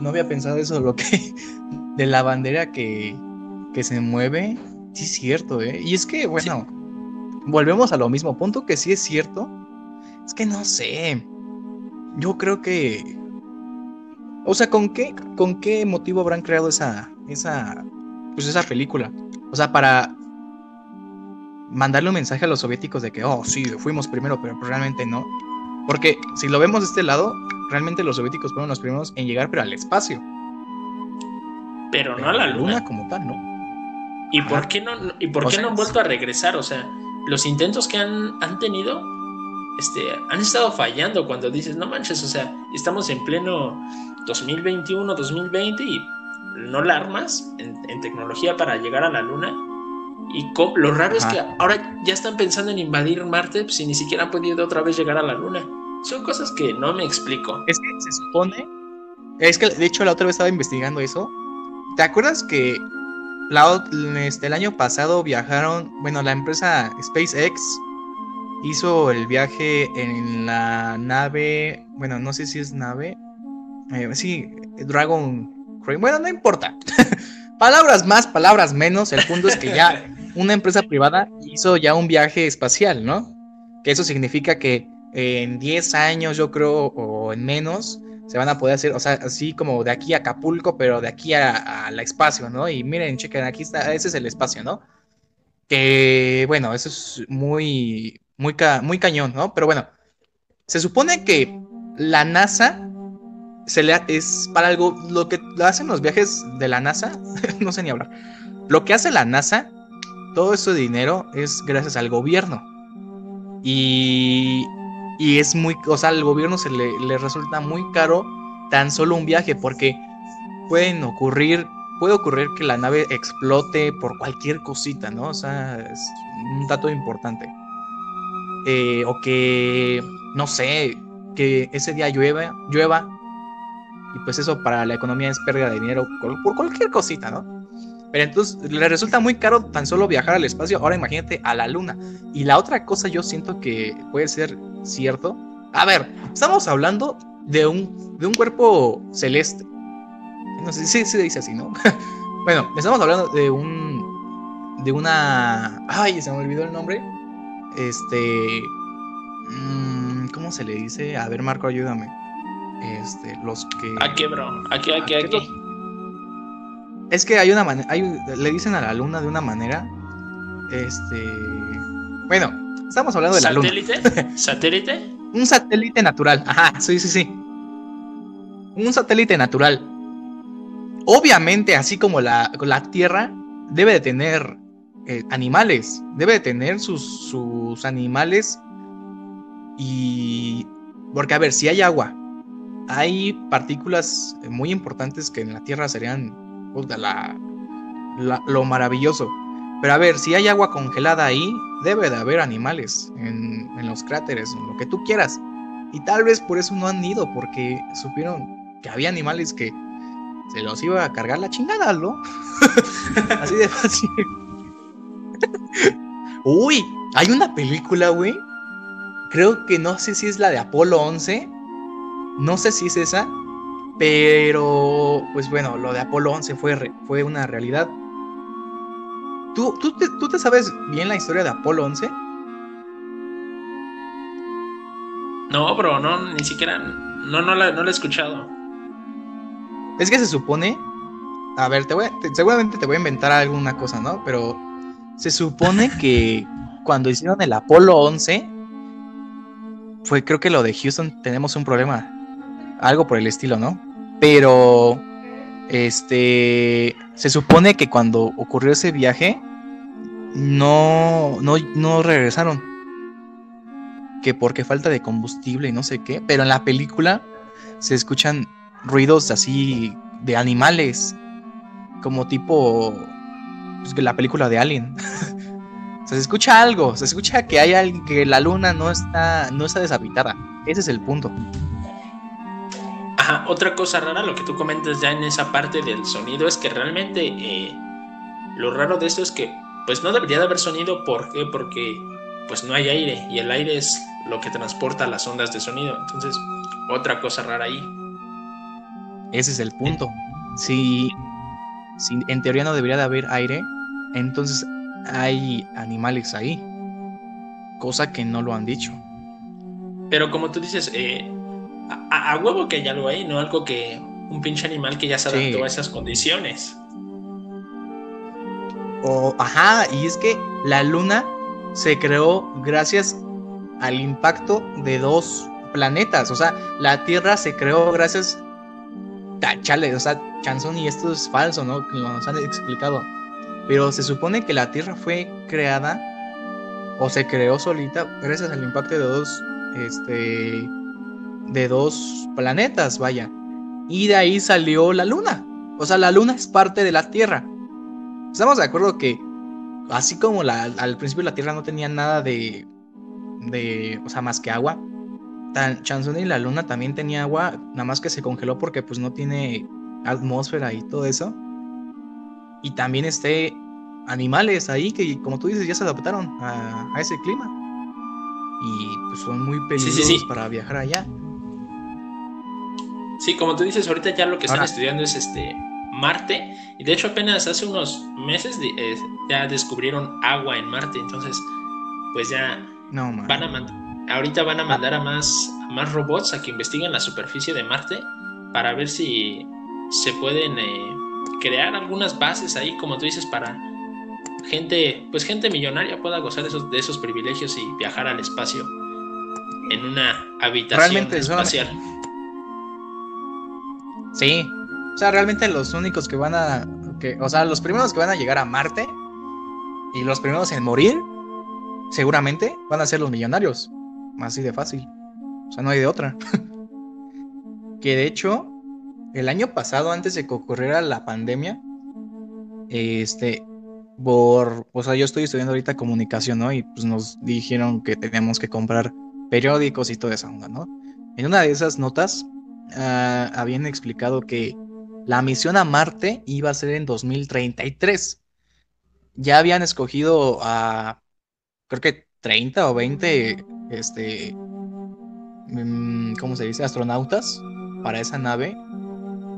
no había pensado eso, lo que de la bandera que, que se mueve. Sí, es cierto, ¿eh? Y es que, bueno, volvemos a lo mismo. Punto que sí es cierto. Es que no sé. Yo creo que. O sea, ¿con qué, con qué motivo habrán creado esa. esa. Pues esa película? O sea, para mandarle un mensaje a los soviéticos de que, oh, sí, fuimos primero, pero realmente no. Porque si lo vemos de este lado, realmente los soviéticos fueron los primeros en llegar, pero al espacio. Pero, no a la luna. como tal, ¿no? ¿Y por qué no, y por qué no han vuelto a regresar? O sea, los intentos que han, han tenido este, han estado fallando cuando dices, no manches, o sea, estamos en pleno 2021, 2020 y no la armas en, tecnología para llegar a la luna. Y lo raro es que ahora ya están pensando en invadir Marte si ni siquiera han podido otra vez llegar a la luna. Son cosas que no me explico. Es que se supone. Es que de hecho la otra vez estaba investigando eso. ¿Te acuerdas que este, el año pasado viajaron, bueno, la empresa SpaceX hizo el viaje en la nave, bueno, no sé si es nave, eh, sí, Dragon bueno, no importa. palabras más, palabras menos, el punto es que ya una empresa privada hizo ya un viaje espacial, ¿no? Que eso significa que en 10 años, yo creo, o en menos, se van a poder hacer, o sea, así como de aquí a Acapulco, pero de aquí a, la espacio, ¿no? Y miren, chequen, aquí está, ese es el espacio, ¿no? Que, bueno, eso es muy, muy, muy cañón, ¿no? Pero bueno, se supone que la NASA se le es para algo, lo que hacen los viajes de la NASA, no sé ni hablar, lo que hace la NASA, todo ese dinero es gracias al gobierno. Y y es muy, o sea, al gobierno se le, resulta muy caro tan solo un viaje porque pueden ocurrir, puede ocurrir que la nave explote por cualquier cosita, ¿no? O sea, es un dato importante. Eh, o que, no sé, que ese día llueva, llueva y pues eso para la economía es pérdida de dinero por cualquier cosita, ¿no? Pero entonces le resulta muy caro tan solo viajar al espacio. Ahora imagínate a la luna. Y la otra cosa yo siento que puede ser cierto. A ver, estamos hablando de un, de un cuerpo celeste. No sé si se dice así, ¿no? bueno, estamos hablando de un. de una. Ay, se me olvidó el nombre. Este. Mm, ¿Cómo se le dice? A ver, Marco, ayúdame. Este, los que. Aquí, bro. Aquí, aquí, aquí. Es que hay una manera. Le dicen a la luna de una manera. Este. Bueno, Estamos hablando de la Luna. ¿Satélite? ¿Satélite? Un satélite natural. Ajá, sí, sí, sí. Un satélite natural. Obviamente, así como la, la Tierra, debe de tener eh, animales. Debe de tener sus, sus animales. Y. Porque, a ver, si hay agua, hay partículas muy importantes que en la Tierra serían la, lo maravilloso. Pero a ver, si hay agua congelada ahí, debe de haber animales en, los cráteres, lo que tú quieras. Y tal vez por eso no han ido, porque supieron que había animales que se los iba a cargar la chingada, ¿no? Así de fácil. Uy, hay una película, güey. Creo que no sé si es la de Apolo 11. No sé si es esa. Pero, pues bueno, lo de Apolo 11 fue, fue una realidad. ¿Tú, tú, te, sabes bien la historia de Apolo 11? No, bro, no, ni siquiera. No, no la, no la he escuchado. Es que se supone. A ver, te voy seguramente te voy a inventar alguna cosa, ¿no? Pero se supone que cuando hicieron el Apolo 11, fue creo que lo de Houston tenemos un problema. Algo por el estilo, ¿no? Pero este, se supone que cuando ocurrió ese viaje, no, no, no regresaron. Que porque falta de combustible y no sé qué. Pero en la película se escuchan ruidos así de animales. Como tipo pues, la película de Alien. se escucha algo, se escucha que hay alguien, que la luna no está, no está deshabitada. Ese es el punto otra cosa rara, lo que tú comentas ya en esa parte del sonido, es que realmente eh, lo raro de esto es que pues no debería de haber sonido, ¿por qué? Porque pues no hay aire y el aire es lo que transporta las ondas de sonido. Entonces, otra cosa rara ahí. Ese es el punto. Si, si en teoría no debería de haber aire, entonces hay animales ahí. Cosa que no lo han dicho. Pero como tú dices, eh, a, a, huevo que hay algo ahí, no algo que un pinche animal que ya se adaptó Sí. a esas condiciones. O, ajá, y es que la luna se creó gracias al impacto de dos planetas. O sea, la Tierra se creó gracias. Chale, o sea, Chanzón, y esto es falso, ¿no? Nos han explicado. Pero se supone que la Tierra fue creada o se creó solita gracias al impacto de dos, este, de dos planetas, vaya. Y de ahí salió la Luna. O sea, la Luna es parte de la Tierra. Estamos de acuerdo que así como la, al principio la Tierra no tenía nada de, de, o sea, más que agua, tan, Chanzón y la Luna también tenía agua, nada más que se congeló porque pues no tiene atmósfera y todo eso. Y también este animales ahí que como tú dices ya se adaptaron a, a ese clima. Y pues son muy sí, peligrosos sí. para viajar allá. Sí, como tú dices, ahorita ya lo que están Ahora- estudiando es este Marte. Y de hecho apenas hace unos meses de- eh, ya descubrieron agua en Marte. Entonces, pues ya No, man. van a mandar, ahorita van a mandar a más, a más robots a que investiguen la superficie de Marte para ver si se pueden eh, crear algunas bases ahí, como tú dices, para gente, pues gente millonaria pueda gozar de esos, de esos privilegios y viajar al espacio en una habitación Realmente, solamente- espacial. Sí. O sea, realmente los únicos que van a. Que, o sea, los primeros que van a llegar a Marte y los primeros en morir, seguramente van a ser los millonarios. Así de fácil. O sea, no hay de otra. que de hecho, el año pasado, antes de que ocurriera la pandemia, este. Por. O sea, yo estoy estudiando ahorita comunicación, ¿no? Y pues nos dijeron que teníamos que comprar periódicos y toda esa onda, ¿no? En una de esas notas ah, habían explicado que la misión a Marte iba a ser en 2033. Ya habían escogido a, creo que 30 o 20, este, mm, ¿cómo se dice? Astronautas para esa nave.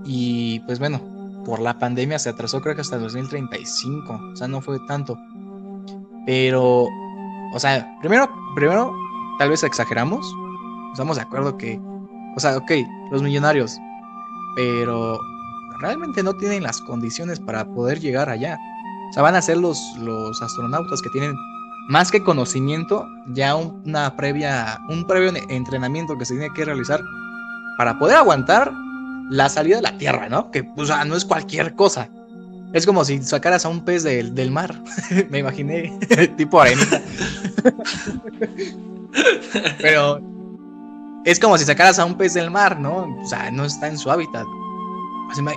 Y pues bueno, por la pandemia se atrasó creo que hasta el 2035. O sea, no fue tanto. Pero, o sea, primero, primero, tal vez exageramos. Estamos de acuerdo que, o sea, ok, los millonarios, pero realmente no tienen las condiciones para poder llegar allá. O sea, van a ser los, los astronautas que tienen más que conocimiento, ya un- una previa, un previo entrenamiento que se tiene que realizar para poder aguantar la salida de la Tierra, ¿no? Que, o sea, no es cualquier cosa. Es como si sacaras a un pez del, del mar. Me imaginé, tipo arenita. Pero es como si sacaras a un pez del mar, ¿no? O sea, no está en su hábitat.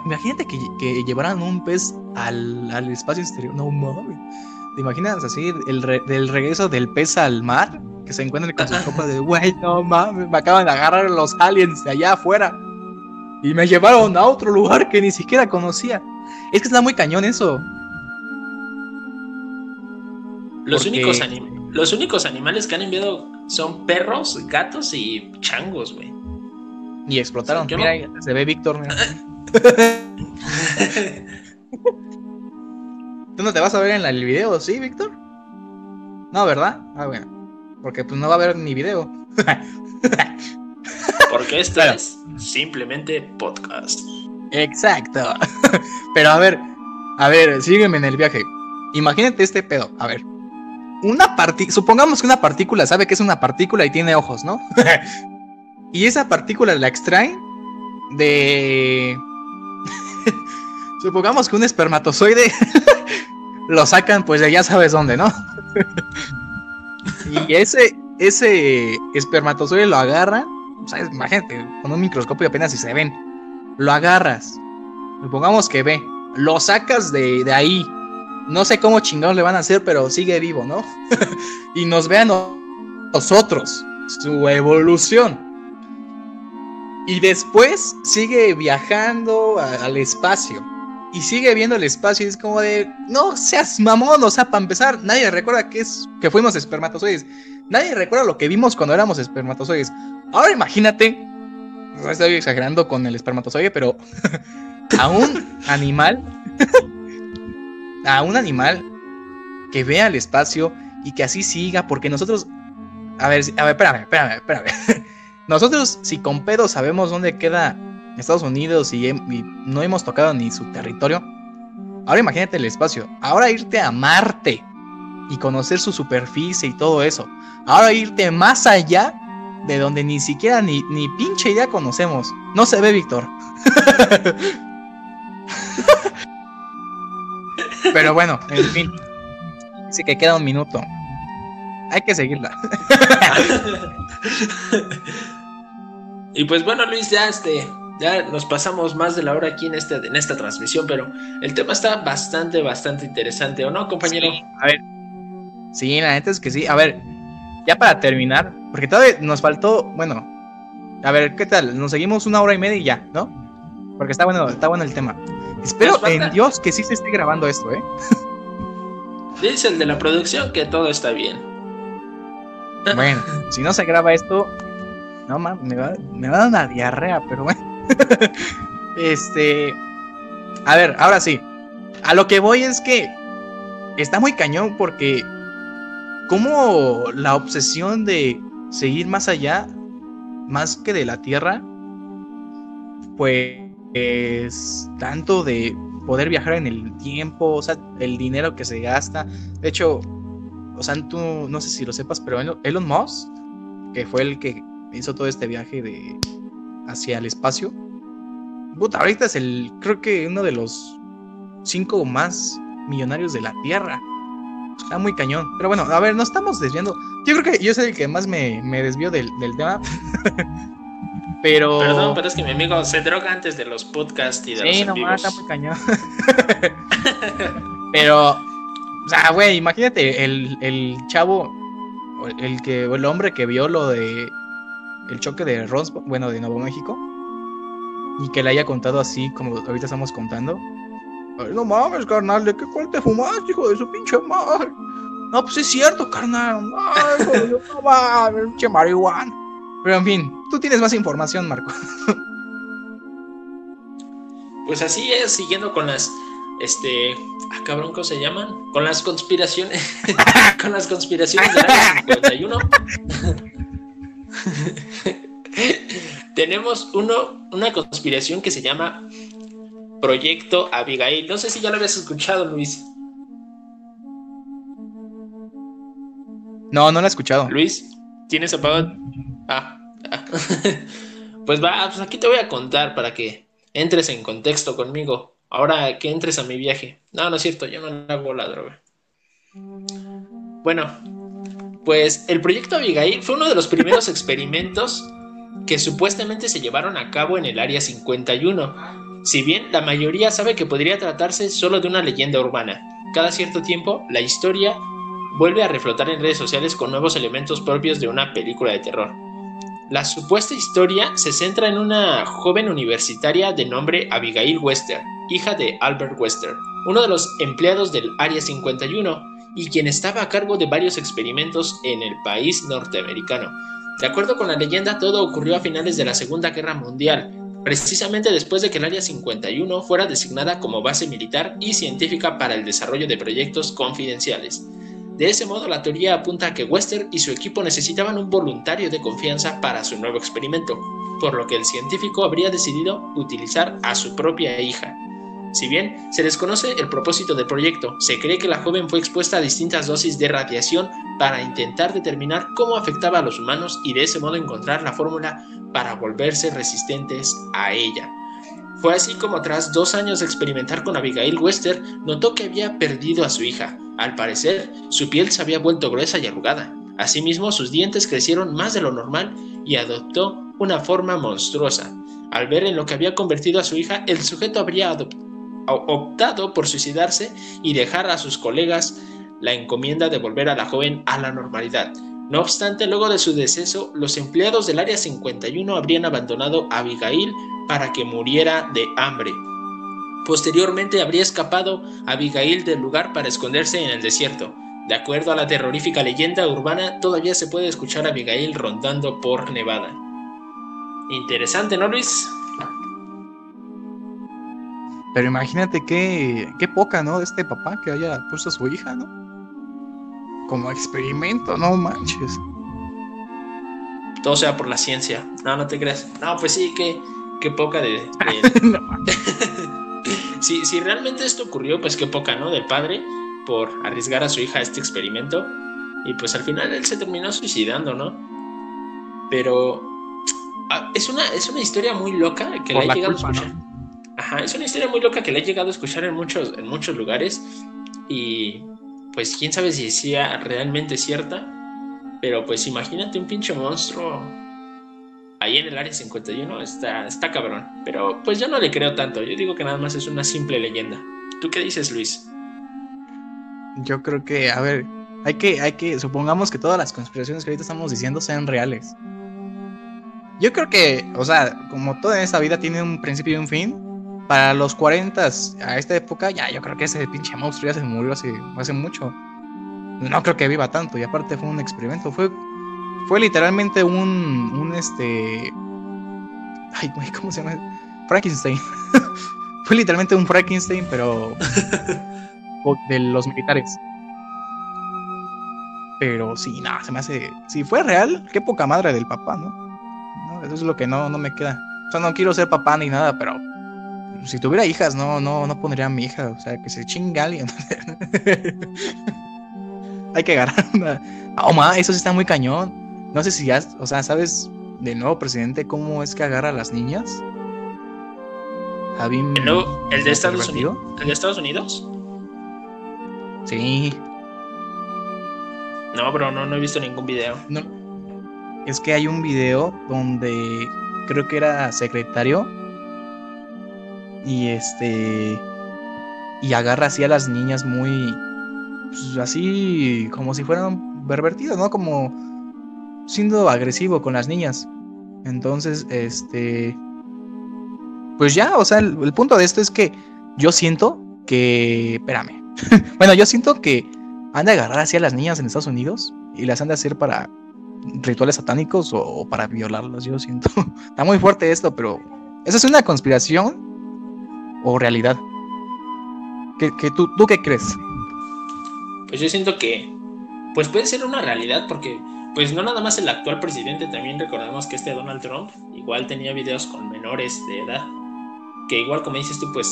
Imagínate que, que llevaran un pez al, al espacio exterior. No mames. ¿Te imaginas así el re- del regreso del pez al mar? Que se encuentran con sus copas de, güey, no mames, me acaban de agarrar los aliens de allá afuera. Y me llevaron a otro lugar que ni siquiera conocía. Es que está muy cañón eso. Los, Porque- únicos anim- los únicos animales que han enviado son perros, gatos y changos, güey. Y explotaron. Mira, no- ahí se ve Víctor. mira. ¿Tú no te vas a ver en el video, sí, Víctor? No, ¿verdad? Ah, bueno. Porque pues no va a haber ni video. Porque esto Bueno. es simplemente podcast. Exacto. Pero a ver, a ver, sígueme en el viaje. Imagínate este pedo. A ver. Una partícula, supongamos que una partícula sabe que es una partícula y tiene ojos, ¿no? y esa partícula la extraen de... supongamos que un espermatozoide lo sacan pues de ya sabes dónde, ¿no? y ese, ese espermatozoide lo agarran, o sea, imagínate, con un microscopio apenas si se ven lo agarras, supongamos que ve, lo sacas de, de ahí, no sé cómo chingados le van a hacer, pero sigue vivo, ¿no? y nos vean nosotros, su evolución. Y después sigue viajando al espacio. Y sigue viendo el espacio y es como de, no seas mamón, o sea, para empezar, nadie recuerda que, es, que fuimos espermatozoides. Nadie recuerda lo que vimos cuando éramos espermatozoides. Ahora imagínate, estoy exagerando con el espermatozoide, pero a un animal, a un animal que vea el espacio y que así siga, porque nosotros, a ver, a ver, espérame, espérame, espérame. Nosotros, si con pedo sabemos dónde queda Estados Unidos y, y no hemos tocado ni su territorio, ahora imagínate el espacio, ahora irte a Marte y conocer su superficie y todo eso, ahora irte más allá de donde ni siquiera ni, ni pinche idea conocemos. No se ve, Víctor. Pero bueno, en fin. Dice que queda un minuto. Hay que seguirla. y pues bueno, Luis, ya este. Ya nos pasamos más de la hora aquí en, este, en esta transmisión, pero el tema está bastante, bastante interesante, ¿o no, compañero? Sí, a ver. Sí, la neta es que sí. A ver, ya para terminar, porque todavía nos faltó, bueno, a ver, ¿qué tal? Nos seguimos una hora y media y ya, ¿no? Porque está bueno, está bueno el tema. Espero en Dios que sí se esté grabando esto, ¿eh? Dice el de la producción que todo está bien. Bueno, si no se graba esto, no mames, me va, me va a dar una diarrea, pero bueno. este. A ver, ahora sí. A lo que voy es que está muy cañón porque. Como la obsesión de seguir más allá, más que de la tierra, pues tanto de poder viajar en el tiempo, o sea, el dinero que se gasta. De hecho, o sea, tú no sé si lo sepas, pero Elon Musk, que fue el que hizo todo este viaje de hacia el espacio, puta, ahorita es el, creo que uno de los cinco más millonarios de la Tierra. Está muy cañón. Pero bueno, a ver, no estamos desviando. Yo creo que yo soy el que más me, me desvió del, del tema. pero. Perdón, pero es que mi amigo se droga antes de los podcasts y de sí, los no está muy cañón. pero. O sea, güey, imagínate el, el chavo, el que, el hombre que vio lo de el choque de Roswell, bueno, de Nuevo México, y que le haya contado así como ahorita estamos contando. Ay, no mames, carnal, ¿de qué cuál te fumaste, hijo de su pinche madre? No, pues es cierto, carnal. Ay, hijo de su pinche marihuana. Pero en fin, tú tienes más información, Marco. Pues así es, siguiendo con las este, ah, cabrón, ¿cómo se llaman? Con las conspiraciones, con las conspiraciones del área 51. Tenemos uno, una conspiración que se llama Proyecto Abigail. No sé si ya lo habías escuchado, Luis. No, no lo he escuchado. Luis, ¿tienes apagado? Ah. pues va, pues aquí te voy a contar para que entres en contexto conmigo. Ahora que entres a mi viaje. No, no es cierto, yo no hago la droga. Bueno, pues el proyecto Abigail fue uno de los primeros experimentos que supuestamente se llevaron a cabo en el Área 51. Si bien la mayoría sabe que podría tratarse solo de una leyenda urbana, cada cierto tiempo la historia vuelve a reflotar en redes sociales con nuevos elementos propios de una película de terror. La supuesta historia se centra en una joven universitaria de nombre Abigail Wester, hija de Albert Wester, uno de los empleados del Área 51 y quien estaba a cargo de varios experimentos en el país norteamericano. De acuerdo con la leyenda, todo ocurrió a finales de la Segunda Guerra Mundial, precisamente después de que el Área 51 fuera designada como base militar y científica para el desarrollo de proyectos confidenciales. De ese modo, la teoría apunta a que Wester y su equipo necesitaban un voluntario de confianza para su nuevo experimento, por lo que el científico habría decidido utilizar a su propia hija. Si bien se desconoce el propósito del proyecto, se cree que la joven fue expuesta a distintas dosis de radiación para intentar determinar cómo afectaba a los humanos y de ese modo encontrar la fórmula para volverse resistentes a ella. Fue así como tras dos años de experimentar con Abigail Wester, notó que había perdido a su hija. Al parecer, su piel se había vuelto gruesa y arrugada. Asimismo, sus dientes crecieron más de lo normal y adoptó una forma monstruosa. Al ver en lo que había convertido a su hija, el sujeto habría optado por suicidarse y dejar a sus colegas la encomienda de volver a la joven a la normalidad. No obstante, luego de su deceso, los empleados del Área 51 habrían abandonado a Abigail para que muriera de hambre. Posteriormente habría escapado Abigail del lugar para esconderse en el desierto. De acuerdo a la terrorífica leyenda urbana, todavía se puede escuchar a Abigail rondando por Nevada. Interesante, ¿no, Luis? Pero imagínate qué, qué poca, ¿no? De este papá que haya puesto a su hija, ¿no? Como experimento, no manches. Todo sea por la ciencia. No, no te creas. No, pues sí, qué, qué poca de. de- No si, si realmente esto ocurrió, pues qué poca, ¿no? Del padre por arriesgar a su hija a este experimento. Y pues al final él se terminó suicidando, ¿no? Pero ah, es una, es una historia muy loca que Por le la he llegado culpa, a escuchar. Ajá, es una historia muy loca que le he llegado a escuchar en muchos, en muchos lugares. Y pues quién sabe si sea realmente cierta. Pero pues imagínate un pinche monstruo ahí en el área 51. Está, está cabrón. Pero pues yo no le creo tanto. Yo digo que nada más es una simple leyenda. ¿Tú qué dices, Luis? Yo creo que, a ver, hay que, hay que, supongamos que todas las conspiraciones que ahorita estamos diciendo sean reales. Yo creo que, o sea, como toda esta vida tiene un principio y un fin, para los 40 a esta época, ya yo creo que ese pinche monstruo ya se murió hace, hace mucho. No creo que viva tanto, y aparte fue un experimento, fue, fue literalmente un, un este... Ay, güey, ¿cómo se llama? Frankenstein. fue literalmente un Frankenstein, pero de los militares. Pero sí, nada, se me hace. Si fue real, qué poca madre del papá, ¿no? No, eso es lo que no, no me queda. O sea, no quiero ser papá ni nada, pero si tuviera hijas, no, no, no pondría a mi hija. O sea, que se chinga alguien. Hay que agarrar una. Oh, ma, eso sí está muy cañón. No sé si ya, o sea, ¿sabes del nuevo presidente cómo es que agarra a las niñas? ¿El, de Estados. Unidos? ¿El de Estados Unidos? Sí, No, bro, no, no he visto ningún video. No. Es que hay un video donde creo que era secretario y este y agarra así a las niñas muy pues, así como si fueran pervertidas, ¿no? Como siendo agresivo con las niñas. Entonces, este pues ya, o sea, el, punto de esto es que yo siento que espérame. bueno, yo siento que han de agarrar así a las niñas en Estados Unidos y las han de hacer para rituales satánicos o, o para violarlas, yo siento. Está muy fuerte esto, pero ¿eso es una conspiración o realidad? ¿Qué, qué- tú, ¿Tú qué crees? Pues yo siento que pues puede ser una realidad porque pues no nada más el actual presidente, también recordemos que este Donald Trump igual tenía videos con menores de edad, que igual como dices tú pues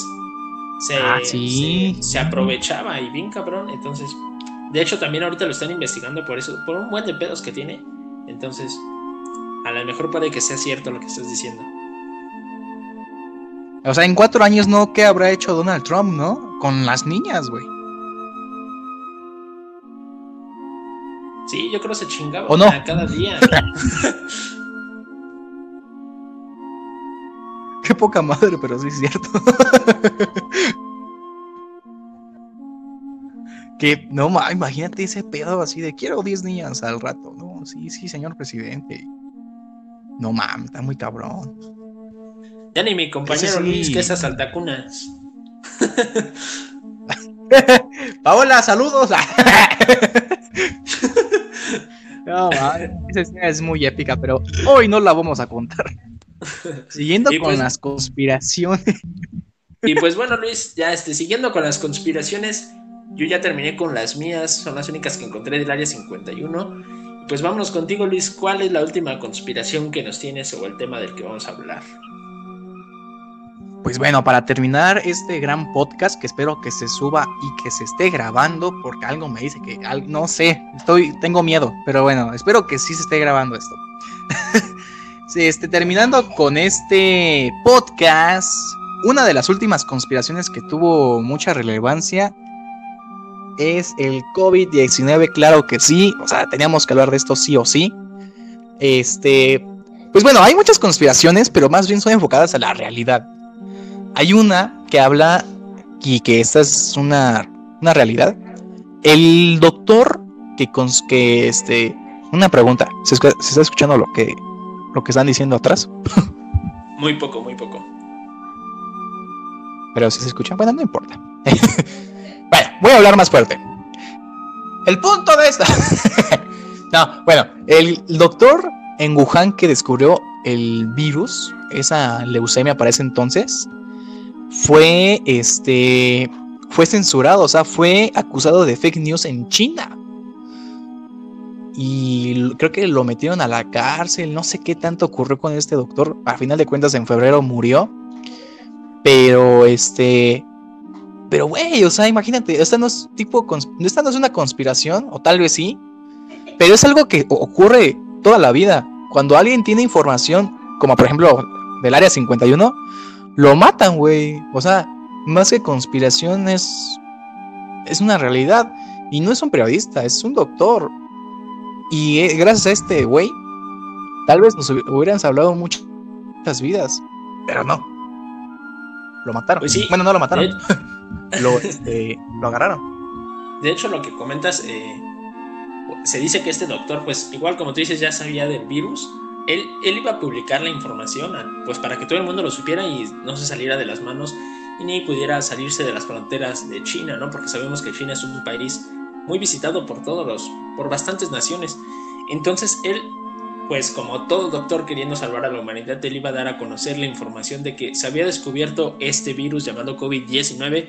se, Ah, sí. se, se aprovechaba y bien cabrón, entonces de hecho también ahorita lo están investigando por eso, por un buen de pedos que tiene, entonces a lo mejor puede que sea cierto lo que estás diciendo. O sea, en cuatro años, ¿no? ¿Qué habrá hecho Donald Trump, no? Con las niñas, güey. Sí, yo creo que se chingaba ¿O no? una cada día. Qué poca madre, pero sí es cierto. que, no, ma, imagínate ese pedo así de quiero 10 niñas al rato. No, sí, sí, señor presidente. No mames, está muy cabrón. Ya ni mi compañero sí. Luis, que esas altacunas. Paola, saludos. no, esa escena es muy épica, pero hoy no la vamos a contar. Siguiendo Y con pues- las conspiraciones. Y pues bueno, Luis, ya este, siguiendo con las conspiraciones, yo ya terminé con las mías, son las únicas que encontré del área 51. Y Pues vámonos contigo, Luis, ¿cuál es la última conspiración que nos tienes o el tema del que vamos a hablar? Pues bueno, para terminar este gran podcast que espero que se suba y que se esté grabando, porque algo me dice que no sé, estoy, tengo miedo, pero bueno, espero que sí se esté grabando esto. Sí, este, terminando con este podcast, una de las últimas conspiraciones que tuvo mucha relevancia es el COVID-19, claro que sí, o sea, teníamos que hablar de esto sí o sí. Este, pues bueno, hay muchas conspiraciones, pero más bien son enfocadas a la realidad. Hay una que habla, y que esta es una, una realidad. El doctor que, cons- que este, una pregunta, ¿se, está escuchando lo que, lo que están diciendo atrás? Muy poco, muy poco. Pero si se escucha, bueno, no importa. bueno, voy a hablar más fuerte. El punto de esta. no, bueno, el doctor en Wuhan que descubrió el virus, esa leucemia para ese entonces, fue este fue censurado, o sea, fue acusado de fake news en China. y creo que lo metieron a la cárcel, no sé qué tanto ocurrió con este doctor, a final de cuentas en febrero murió, pero este, pero güey, o sea, imagínate, esta no es tipo, esta no es una conspiración, o tal vez sí, pero es algo que ocurre toda la vida, cuando alguien tiene información, como por ejemplo del área 51, lo matan, güey, o sea, más que conspiración es, es una realidad. Y no es un periodista, es un doctor. Y eh, gracias a este güey, tal vez nos hubieran hablado muchas vidas, pero no. Lo mataron. Pues bueno, no lo mataron. lo, este, lo agarraron. De hecho, lo que comentas, eh, se dice que este doctor, pues igual como tú dices, ya sabía del virus. Él, iba a publicar la información, pues para que todo el mundo lo supiera y no se saliera de las manos y ni pudiera salirse de las fronteras de China, ¿no? Porque sabemos que China es un país muy visitado por todos los, por bastantes naciones. Entonces él, pues como todo doctor queriendo salvar a la humanidad, él iba a dar a conocer la información de que se había descubierto este virus llamado COVID-19,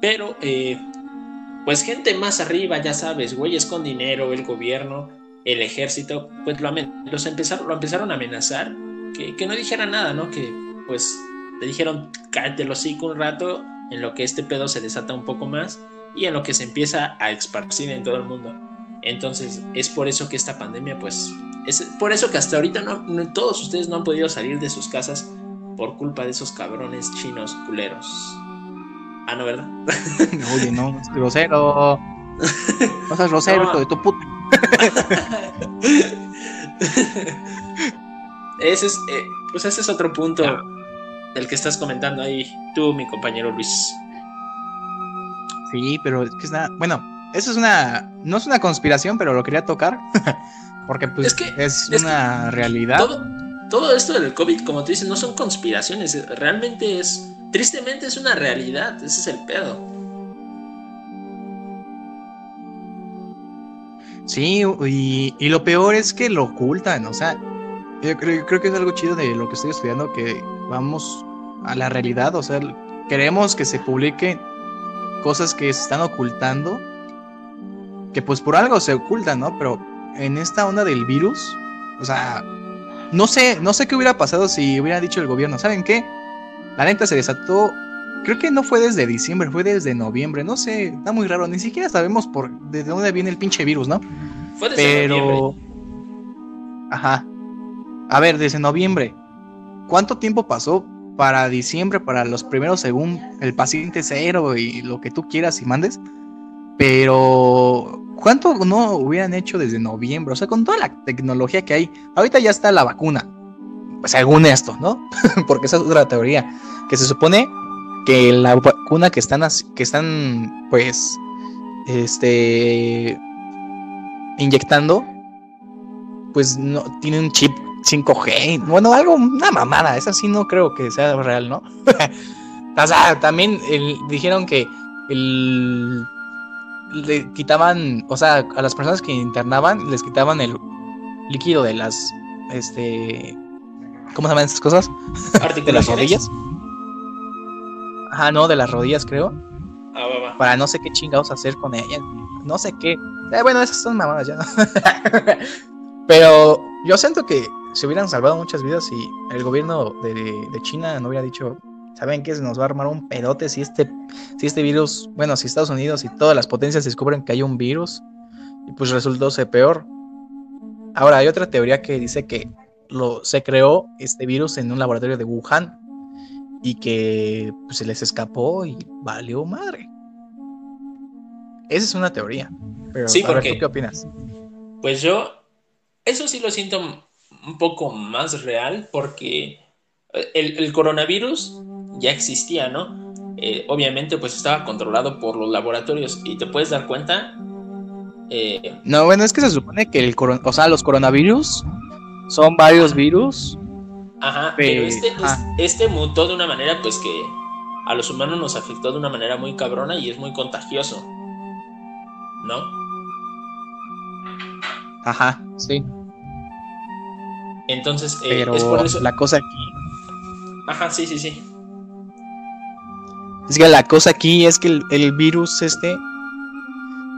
pero eh, pues gente más arriba, ya sabes, güeyes con dinero, el gobierno, el ejército, pues lo, los empezaron, lo empezaron a amenazar, que, que no dijera nada, ¿no? Que pues le dijeron, cállate el hocico un rato, en lo que este pedo se desata un poco más y en lo que se empieza a esparcir en todo el mundo. Entonces, es por eso que esta pandemia, pues, es por eso que hasta ahorita no, todos ustedes no han podido salir de sus casas por culpa de esos cabrones chinos culeros. Ah, no, ¿verdad? Oye, no, es grosero. No seas grosero, hijo de tu puta. ese es, eh, pues ese es otro punto el que estás comentando ahí, tú, mi compañero Luis. Sí, pero es que es nada. Bueno, eso es una. No es una conspiración, pero lo quería tocar. porque, pues, es, que, es, una realidad. Todo, esto del COVID, como tú dices, no son conspiraciones. Realmente es. Tristemente es una realidad. Ese es el pedo. Sí, y, y lo peor es que lo ocultan. O sea, yo creo, creo, que es algo chido de lo que estoy estudiando, que vamos a la realidad, o sea, queremos que se publiquen cosas que se están ocultando, que pues por algo se ocultan, ¿no? Pero en esta onda del virus, o sea, no sé, no sé qué hubiera pasado si hubiera dicho el gobierno, ¿saben qué? La neta se desató, creo que no fue desde diciembre, fue desde noviembre, no sé, está muy raro, ni siquiera sabemos por desde dónde viene el pinche virus, ¿no? Fue desde Pero... Ajá. A ver, desde noviembre. ¿Cuánto tiempo pasó para diciembre, para los primeros según el paciente cero y lo que tú quieras y mandes? Pero, ¿cuánto no hubieran hecho desde noviembre? O sea, con toda la tecnología que hay, ahorita ya está la vacuna. Pues según esto, ¿no? Porque esa es otra teoría. Que se supone que la vacuna que están, que están pues, este, inyectando, pues no tiene un chip 5G, bueno, algo, una mamada, esa sí no creo que sea real, ¿no? o sea, también dijeron que el, le quitaban, o sea, a las personas que internaban les quitaban el líquido de las, este, ¿cómo se llaman esas cosas? de las rodillas. Ajá, no, de las rodillas creo. Ah, va, va. Para no sé qué chingados hacer con ellas. No sé qué. Eh, bueno, esas son mamadas ya. Pero yo siento que se hubieran salvado muchas vidas si el gobierno de, China no hubiera dicho, ¿saben qué? Se nos va a armar un pedote si este, si este virus, bueno, si Estados Unidos y todas las potencias descubren que hay un virus, y pues resultó ser peor. Ahora, hay otra teoría que dice que lo, se creó este virus en un laboratorio de Wuhan y que pues, se les escapó y valió madre. Esa es una teoría. Pero, sí, porque, ¿tú qué opinas? Pues yo, eso sí lo siento un poco más real porque el, coronavirus ya existía, ¿no? Eh, obviamente pues estaba controlado por los laboratorios y te puedes dar cuenta. Eh, no, bueno, es que se supone que el o sea, los coronavirus son varios virus. Ajá, pero este, este mutó de una manera pues que a los humanos nos afectó de una manera muy cabrona y es muy contagioso. ¿No? Ajá, sí. Entonces, eh, es por eso. La cosa aquí. Ajá, sí, sí, sí. Es que la cosa aquí es que el, virus este.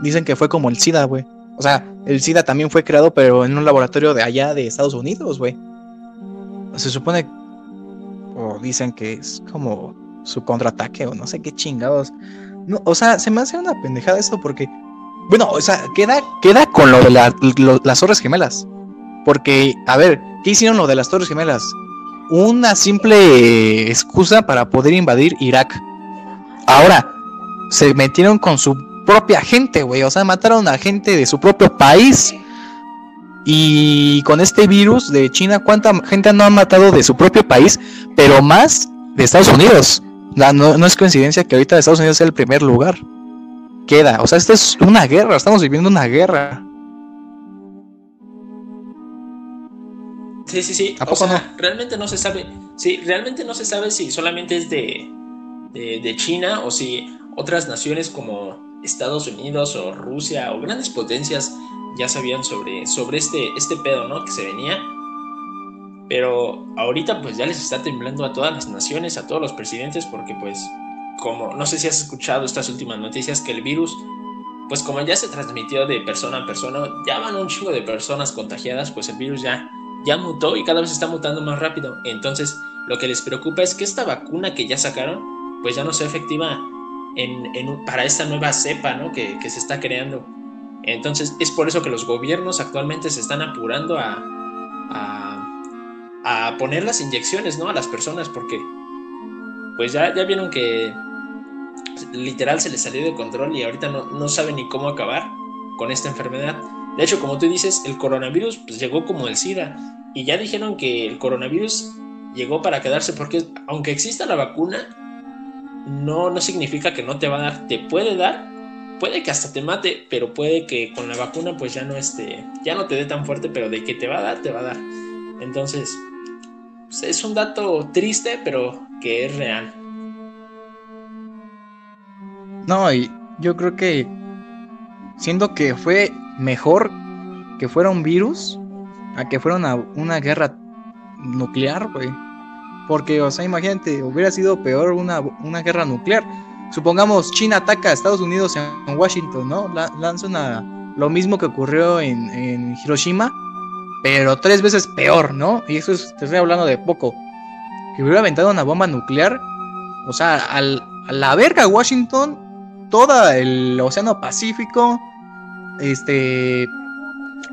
Dicen que fue como el SIDA, güey. O sea, el SIDA también fue creado, pero en un laboratorio de allá de Estados Unidos, güey. Se supone, o dicen que es como su contraataque, o no sé qué chingados. No, o sea, se me hace una pendejada esto porque, bueno, o sea, queda, queda con lo de las Torres Gemelas. Porque, a ver, ¿qué hicieron lo de las Torres Gemelas? Una simple excusa para poder invadir Irak. Ahora, se metieron con su propia gente, güey. O sea, mataron a gente de su propio país. Y con este virus de China, ¿cuánta gente no ha matado de su propio país? Pero más de Estados Unidos. No, es coincidencia que ahorita Estados Unidos sea el primer lugar. Queda. O sea, esto es una guerra. Estamos viviendo una guerra. Sí, sí, sí. ¿A poco no? Realmente no se sabe. Sí, realmente no se sabe si solamente es de, de, de China o si otras naciones como Estados Unidos o Rusia o grandes potencias ya sabían sobre, sobre este, este pedo, ¿no? Que se venía. Pero ahorita pues ya les está temblando a todas las naciones, a todos los presidentes, porque pues como, no sé si has escuchado estas últimas noticias, que el virus, pues como ya se transmitió de persona a persona, ya van un chingo de personas contagiadas, pues el virus ya, ya mutó y cada vez está mutando más rápido. Entonces lo que les preocupa es que esta vacuna que ya sacaron, pues ya no sea efectiva para esta nueva cepa ¿no? que, se está creando. Entonces es por eso que los gobiernos actualmente se están apurando a, a, poner las inyecciones ¿no? a las personas porque pues ya, ya vieron que literal se les salió de control y ahorita no, no saben ni cómo acabar con esta enfermedad. De hecho, como tú dices, el coronavirus pues, llegó como el SIDA y ya dijeron que el coronavirus llegó para quedarse porque aunque exista la vacuna, no, no significa que no te va a dar, te puede dar, puede que hasta te mate, pero puede que con la vacuna pues ya no esté, ya no te dé tan fuerte, pero de que te va a dar, te va a dar. Entonces, pues, es un dato triste, pero que es real. No, y yo creo que siendo que fue mejor que fuera un virus a que fuera una, una guerra nuclear, güey. Porque, o sea, imagínate, hubiera sido peor una, guerra nuclear. Supongamos China ataca a Estados Unidos en Washington, ¿no? lanza una, lo mismo que ocurrió en, Hiroshima, pero tres veces peor, ¿no? Y eso es, te estoy hablando de poco. Que hubiera aventado una bomba nuclear, o sea, al, a la verga Washington, todo el Océano Pacífico, este,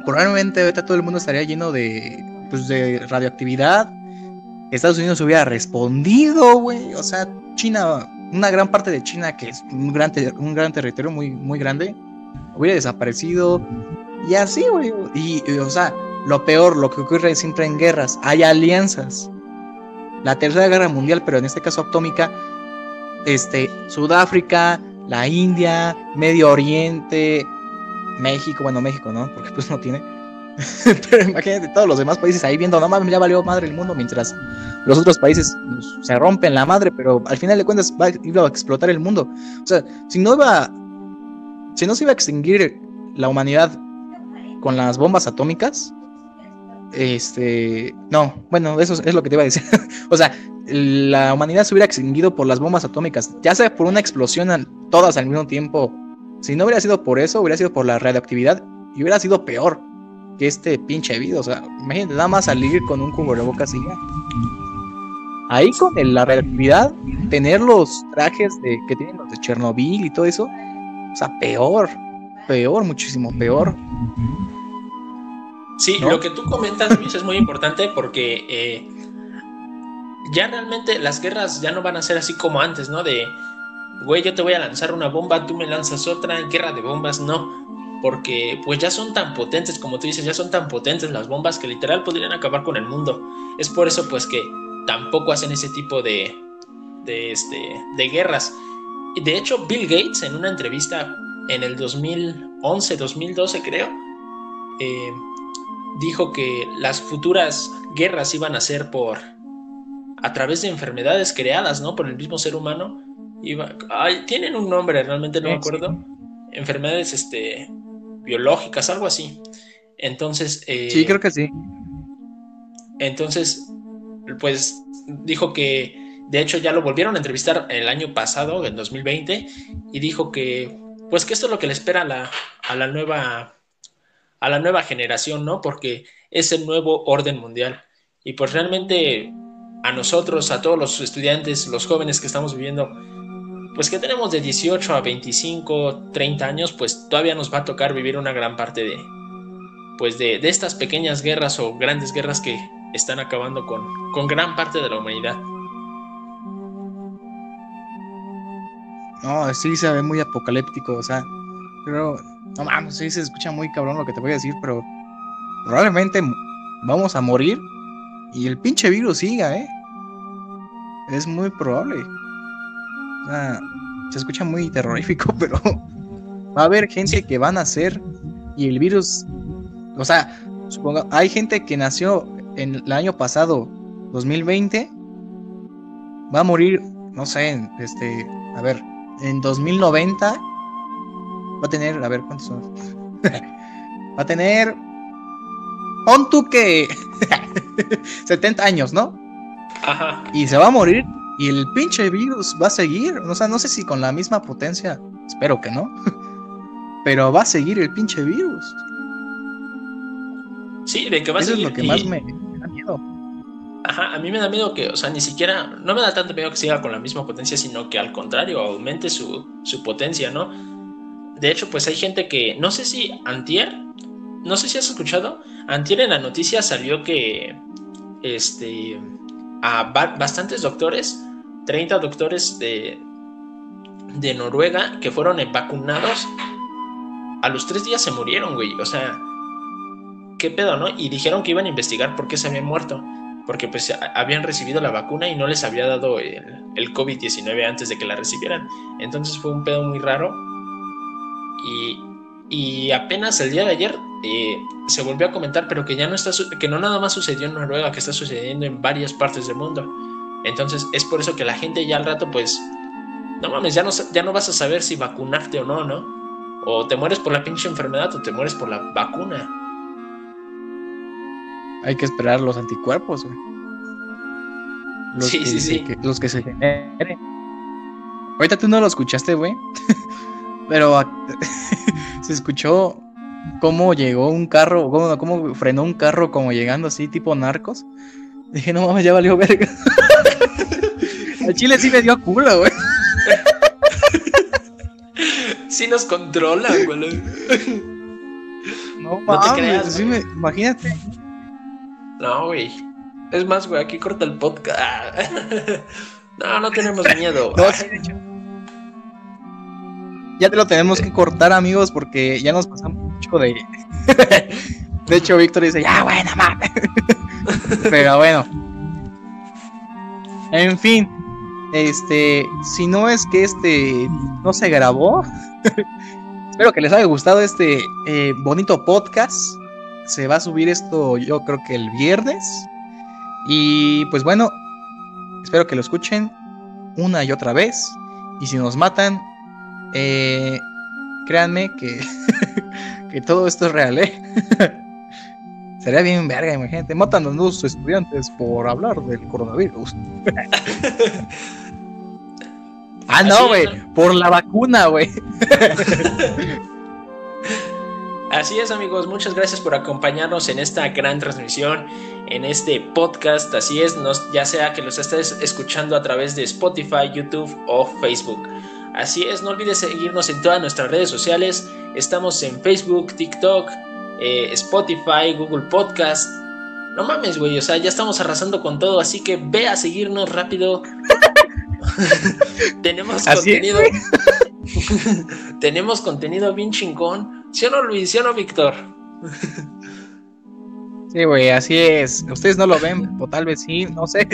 probablemente ahorita todo el mundo estaría lleno de, pues, de radioactividad Estados Unidos hubiera respondido, güey. O sea, China, una gran parte de China, que es un gran, un gran territorio muy, muy grande, hubiera desaparecido. Y así, güey. Y, o sea, lo peor, lo que ocurre siempre en guerras, hay alianzas. La tercera guerra mundial, pero en este caso atómica, este, Sudáfrica, la India, Medio Oriente, México, bueno, México, ¿no? Porque pues no tiene Pero imagínate todos los demás países ahí viendo, no mames, ya valió madre el mundo, mientras los otros países pues, se rompen la madre, pero al final de cuentas va, iba a explotar el mundo. O sea, si no iba, si no se iba a extinguir la humanidad con las bombas atómicas, este, no, bueno, eso es lo que te iba a decir. o sea, la humanidad se hubiera extinguido por las bombas atómicas, ya sea por una explosión todas al mismo tiempo. Si no hubiera sido por eso, hubiera sido por la radioactividad y hubiera sido peor que este pinche video. O sea, imagínate, nada más salir con un cubrebocas y ya. Ahí con la reactividad, tener los trajes de, que tienen los de Chernobyl y todo eso, o sea, peor, peor, muchísimo peor. Sí, lo que tú comentas, Luis, es muy importante porque eh, ya realmente las guerras ya no van a ser así como antes, ¿no? De, güey, yo te voy a lanzar una bomba, tú me lanzas otra, guerra de bombas, no porque pues ya son tan potentes, como tú dices, ya son tan potentes las bombas que literal podrían acabar con el mundo. Es por eso pues que tampoco hacen ese tipo de, de, este, de guerras. De hecho, Bill Gates en una entrevista en el 2011, 2012 creo, eh, dijo que las futuras guerras iban a ser por a través de enfermedades creadas, ¿no? Por el mismo ser humano. Iba, tienen un nombre, realmente no me acuerdo. Enfermedades, este, biológicas, algo así. Entonces... Eh, sí, creo que sí. Entonces, pues dijo que, de hecho, ya lo volvieron a entrevistar el año pasado, en 2020, y dijo que, pues que esto es lo que le espera a la, a la nueva a la nueva generación, ¿no? Porque es el nuevo orden mundial. Y pues realmente a nosotros, a todos los estudiantes, los jóvenes que estamos viviendo, pues que tenemos de 18 a 25, 30 años, pues todavía nos va a tocar vivir una gran parte de, pues de, de estas pequeñas guerras o grandes guerras que están acabando con, con gran parte de la humanidad. No, sí se ve muy apocalíptico, o sea, pero no mames, sí se escucha muy cabrón lo que te voy a decir, pero probablemente vamos a morir y el pinche virus siga, ¿eh? Es muy probable. Se escucha muy terrorífico, pero va a haber gente que van a nacer y el virus, o sea, supongo, hay gente que nació en el año pasado, 2020, va a morir, no sé, este, a ver, en 2090 va a tener, a ver, ¿cuántos son? va a tener, pon tú que 70 años, ¿no? Ajá. Y se va a morir y el pinche virus va a seguir, o sea, no sé si con la misma potencia, espero que no, pero va a seguir el pinche virus. Sí, de que va a Eso seguir. es lo que y- más me, me da miedo. Ajá, a mí me da miedo que, o sea, ni siquiera, no me da tanto miedo que siga con la misma potencia, sino que al contrario, aumente su, su potencia, ¿no? De hecho, pues hay gente que, no sé si Antier, no sé si has escuchado, Antier en la noticia salió que, este, a ba- bastantes doctores, 30 doctores de, de Noruega que fueron vacunados, a los tres días se murieron, güey, o sea, qué pedo, ¿no? Y dijeron que iban a investigar por qué se habían muerto porque pues habían recibido la vacuna y no les había dado el, el COVID-19 antes de que la recibieran. Entonces fue un pedo muy raro. Y, y apenas el día de ayer eh, se volvió a comentar, pero que ya no está, que no nada más sucedió en Noruega, que está sucediendo en varias partes del mundo. Entonces es por eso que la gente ya al rato pues, no mames, ya no, ya no vas a saber si vacunarte o no, ¿no? O te mueres por la pinche enfermedad o te mueres por la vacuna. Hay que esperar los anticuerpos, güey. Los Sí, que, sí, sí. que- los que se generen. Ahorita tú no lo escuchaste, güey. Pero se escuchó cómo llegó un carro, cómo, cómo frenó un carro como llegando así, tipo narcos. Dije, no mames, ya valió verga. Al chile sí me dio culo, güey. Sí nos controlan, güey. No No te creas, sí güey. me- imagínate. No, güey. Es más, güey, aquí corta el podcast. No, no tenemos miedo. No, sí, de hecho. Ya te lo tenemos que cortar, amigos, porque ya nos pasamos mucho de. de hecho, Víctor dice, ya, bueno, mames. Pero bueno. En fin. Este. Si no es que este no se grabó. espero que les haya gustado este eh, bonito podcast. Se va a subir esto, yo creo que el viernes. Y pues bueno, Espero que lo escuchen una y otra vez. Y si nos matan, eh, créanme que, que todo esto es real, ¿eh? Sería bien verga, imagínate. Matan a dos estudiantes por hablar del coronavirus. Ah, no, güey. ¿no? Por la vacuna, güey. Así es, amigos. Muchas gracias por acompañarnos en esta gran transmisión, en este podcast. Así es, nos, ya sea que los estés escuchando a través de Spotify, YouTube o Facebook. Así es, no olvides seguirnos en todas nuestras redes sociales. Estamos en Facebook, TikTok, eh, Spotify, Google Podcast. No mames, güey, o sea, ya estamos arrasando con todo, así que ve a seguirnos rápido. Tenemos Así contenido. Tenemos contenido bien chingón. ¿Sí o no, Luis? ¿Sí o no, Víctor? Sí, güey, así es. Ustedes no lo ven, o tal vez sí, no sé.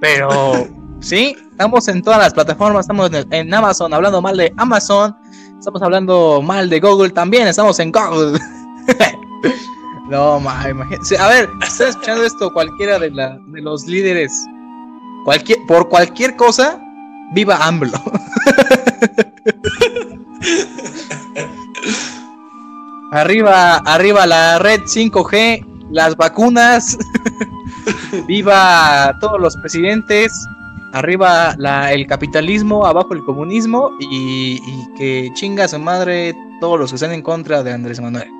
Pero sí, estamos en todas las plataformas. Estamos en, Amazon hablando mal de Amazon. Estamos hablando mal de Google también. Estamos en Google. no, ma, imagínense. A ver, ¿están escuchando esto? Cualquiera de, la, de los líderes, cualquier, por cualquier cosa, viva AMLO. Arriba, arriba la red 5G, las vacunas, viva todos los presidentes, arriba la, el capitalismo, abajo el comunismo y, que chinga su madre todos los que están en contra de Andrés Manuel.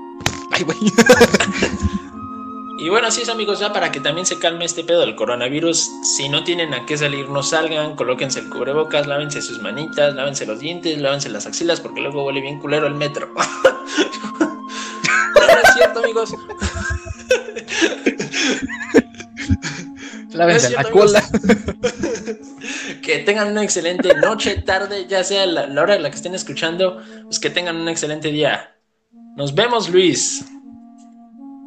Ay, güey. Y bueno, así es amigos, ya para que también se calme este pedo del coronavirus, si no tienen a qué salir, no salgan, colóquense el cubrebocas, lávense sus manitas, lávense los dientes, lávense las axilas, porque luego huele bien culero el metro. no, no es cierto, amigos. Lávense No la cola. Que tengan una excelente noche, tarde, ya sea la, la hora en la que estén escuchando, pues que tengan un excelente día. Nos vemos, Luis.